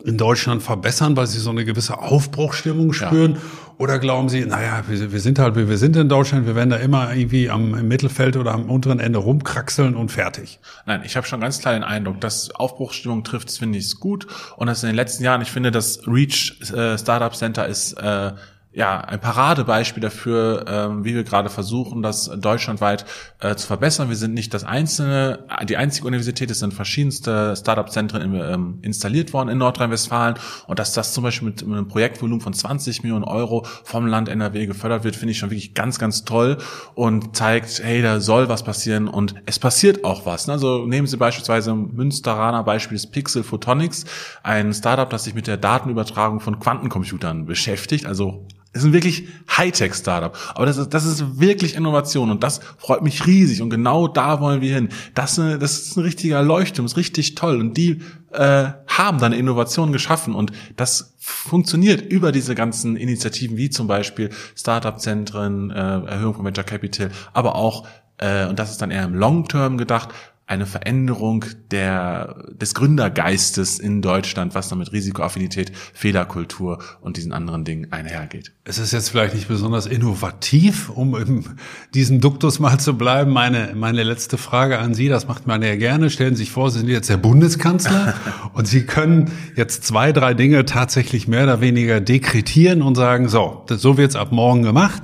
in Deutschland verbessern, weil sie so eine gewisse Aufbruchstimmung spüren? Ja. Oder glauben sie, naja, wir, wir sind halt, wir sind in Deutschland, wir werden da immer irgendwie am im Mittelfeld oder am unteren Ende rumkraxeln und fertig? Nein, ich habe schon ganz klar den Eindruck, dass Aufbruchstimmung trifft, finde ich gut. Und dass in den letzten Jahren, ich finde, das Reach äh, Startup Center ist äh, ja, ein Paradebeispiel dafür, ähm, wie wir gerade versuchen, das deutschlandweit äh, zu verbessern. Wir sind nicht das einzelne, die einzige Universität, es sind verschiedenste Startup-Zentren ähm, installiert worden in Nordrhein-Westfalen und dass das zum Beispiel mit, einem Projektvolumen von 20 Millionen Euro vom Land NRW gefördert wird, finde ich schon wirklich ganz, ganz toll und zeigt, hey, da soll was passieren und es passiert auch was. Also nehmen Sie beispielsweise Münsteraner Beispiel des Pixel Photonics, ein Startup, das sich mit der Datenübertragung von Quantencomputern beschäftigt, also ist ein wirklich Hightech-Startup. Aber das ist, das ist wirklich Innovation und das freut mich riesig und genau da wollen wir hin. Das, ist, das ist ein richtiger Leuchtturm, ist richtig toll und die äh, haben dann Innovationen geschaffen und das funktioniert über diese ganzen Initiativen wie zum Beispiel Startup-Zentren, äh, Erhöhung von Venture Capital, aber auch äh, und das ist dann eher im Long-Term gedacht, eine Veränderung der, des Gründergeistes in Deutschland, was dann mit Risikoaffinität, Fehlerkultur und diesen anderen Dingen einhergeht. Es ist jetzt vielleicht nicht besonders innovativ, um in diesem Duktus mal zu bleiben. Meine, meine letzte Frage an Sie, das macht man ja gerne. Stellen Sie sich vor, Sie sind jetzt der Bundeskanzler und Sie können jetzt zwei, drei Dinge tatsächlich mehr oder weniger dekretieren und sagen, so, so wird's ab morgen gemacht.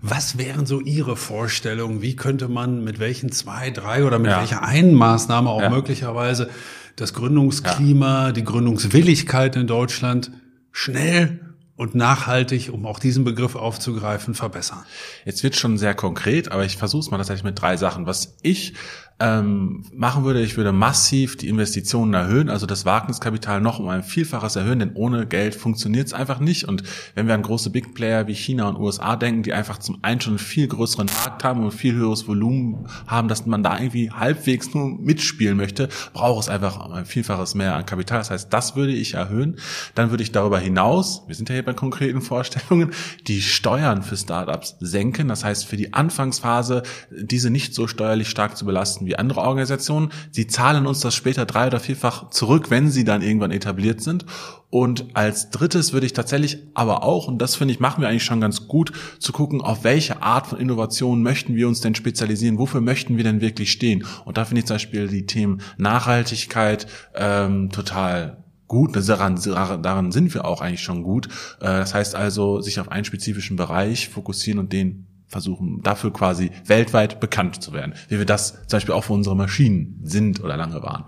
Was wären so Ihre Vorstellungen? Wie könnte man mit welchen zwei, drei oder mit ja. welcher einen Maßnahme auch ja. möglicherweise das Gründungsklima, ja. die Gründungswilligkeit in Deutschland schnell und nachhaltig, um auch diesen Begriff aufzugreifen, verbessern? Jetzt wird schon sehr konkret, aber ich versuche es mal tatsächlich mit drei Sachen. Was ich ähm, machen würde, ich würde massiv die Investitionen erhöhen, also das Wagniskapital noch um ein Vielfaches erhöhen, denn ohne Geld funktioniert es einfach nicht. Und wenn wir an große Big Player wie China und USA denken, die einfach zum einen schon einen viel größeren Markt haben und viel höheres Volumen haben, dass man da irgendwie halbwegs nur mitspielen möchte, braucht es einfach ein Vielfaches mehr an Kapital. Das heißt, das würde ich erhöhen. Dann würde ich darüber hinaus, wir sind ja hier bei konkreten Vorstellungen, die Steuern für Startups senken. Das heißt, für die Anfangsphase diese nicht so steuerlich stark zu belasten wie andere Organisationen. Sie zahlen uns das später drei- oder vierfach zurück, wenn sie dann irgendwann etabliert sind. Und als drittes würde ich tatsächlich aber auch, und das finde ich, machen wir eigentlich schon ganz gut, zu gucken, auf welche Art von Innovation möchten wir uns denn spezialisieren, wofür möchten wir denn wirklich stehen. Und da finde ich zum Beispiel die Themen Nachhaltigkeit ähm, total gut. Daran, daran sind wir auch eigentlich schon gut. Äh, das heißt also, sich auf einen spezifischen Bereich fokussieren und den versuchen, dafür quasi weltweit bekannt zu werden. Wie wir das zum Beispiel auch für unsere Maschinen sind oder lange waren.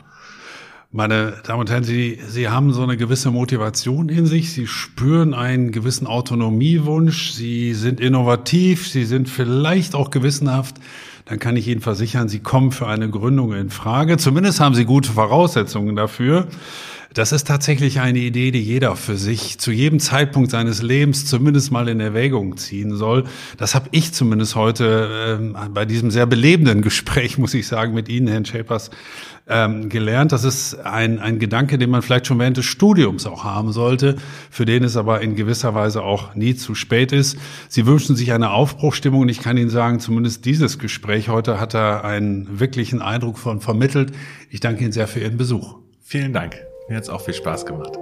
Meine Damen und Herren, Sie, Sie haben so eine gewisse Motivation in sich. Sie spüren einen gewissen Autonomiewunsch. Sie sind innovativ. Sie sind vielleicht auch gewissenhaft. Dann kann ich Ihnen versichern, Sie kommen für eine Gründung in Frage. Zumindest haben Sie gute Voraussetzungen dafür. Das ist tatsächlich eine Idee, die jeder für sich zu jedem Zeitpunkt seines Lebens zumindest mal in Erwägung ziehen soll. Das habe ich zumindest heute äh, bei diesem sehr belebenden Gespräch, muss ich sagen, mit Ihnen, Herrn Schäpers, ähm, gelernt. Das ist ein, ein Gedanke, den man vielleicht schon während des Studiums auch haben sollte, für den es aber in gewisser Weise auch nie zu spät ist. Sie wünschen sich eine Aufbruchstimmung und ich kann Ihnen sagen, zumindest dieses Gespräch heute hat er einen wirklichen Eindruck von vermittelt. Ich danke Ihnen sehr für Ihren Besuch. Vielen Dank. Mir hat es auch viel Spaß gemacht.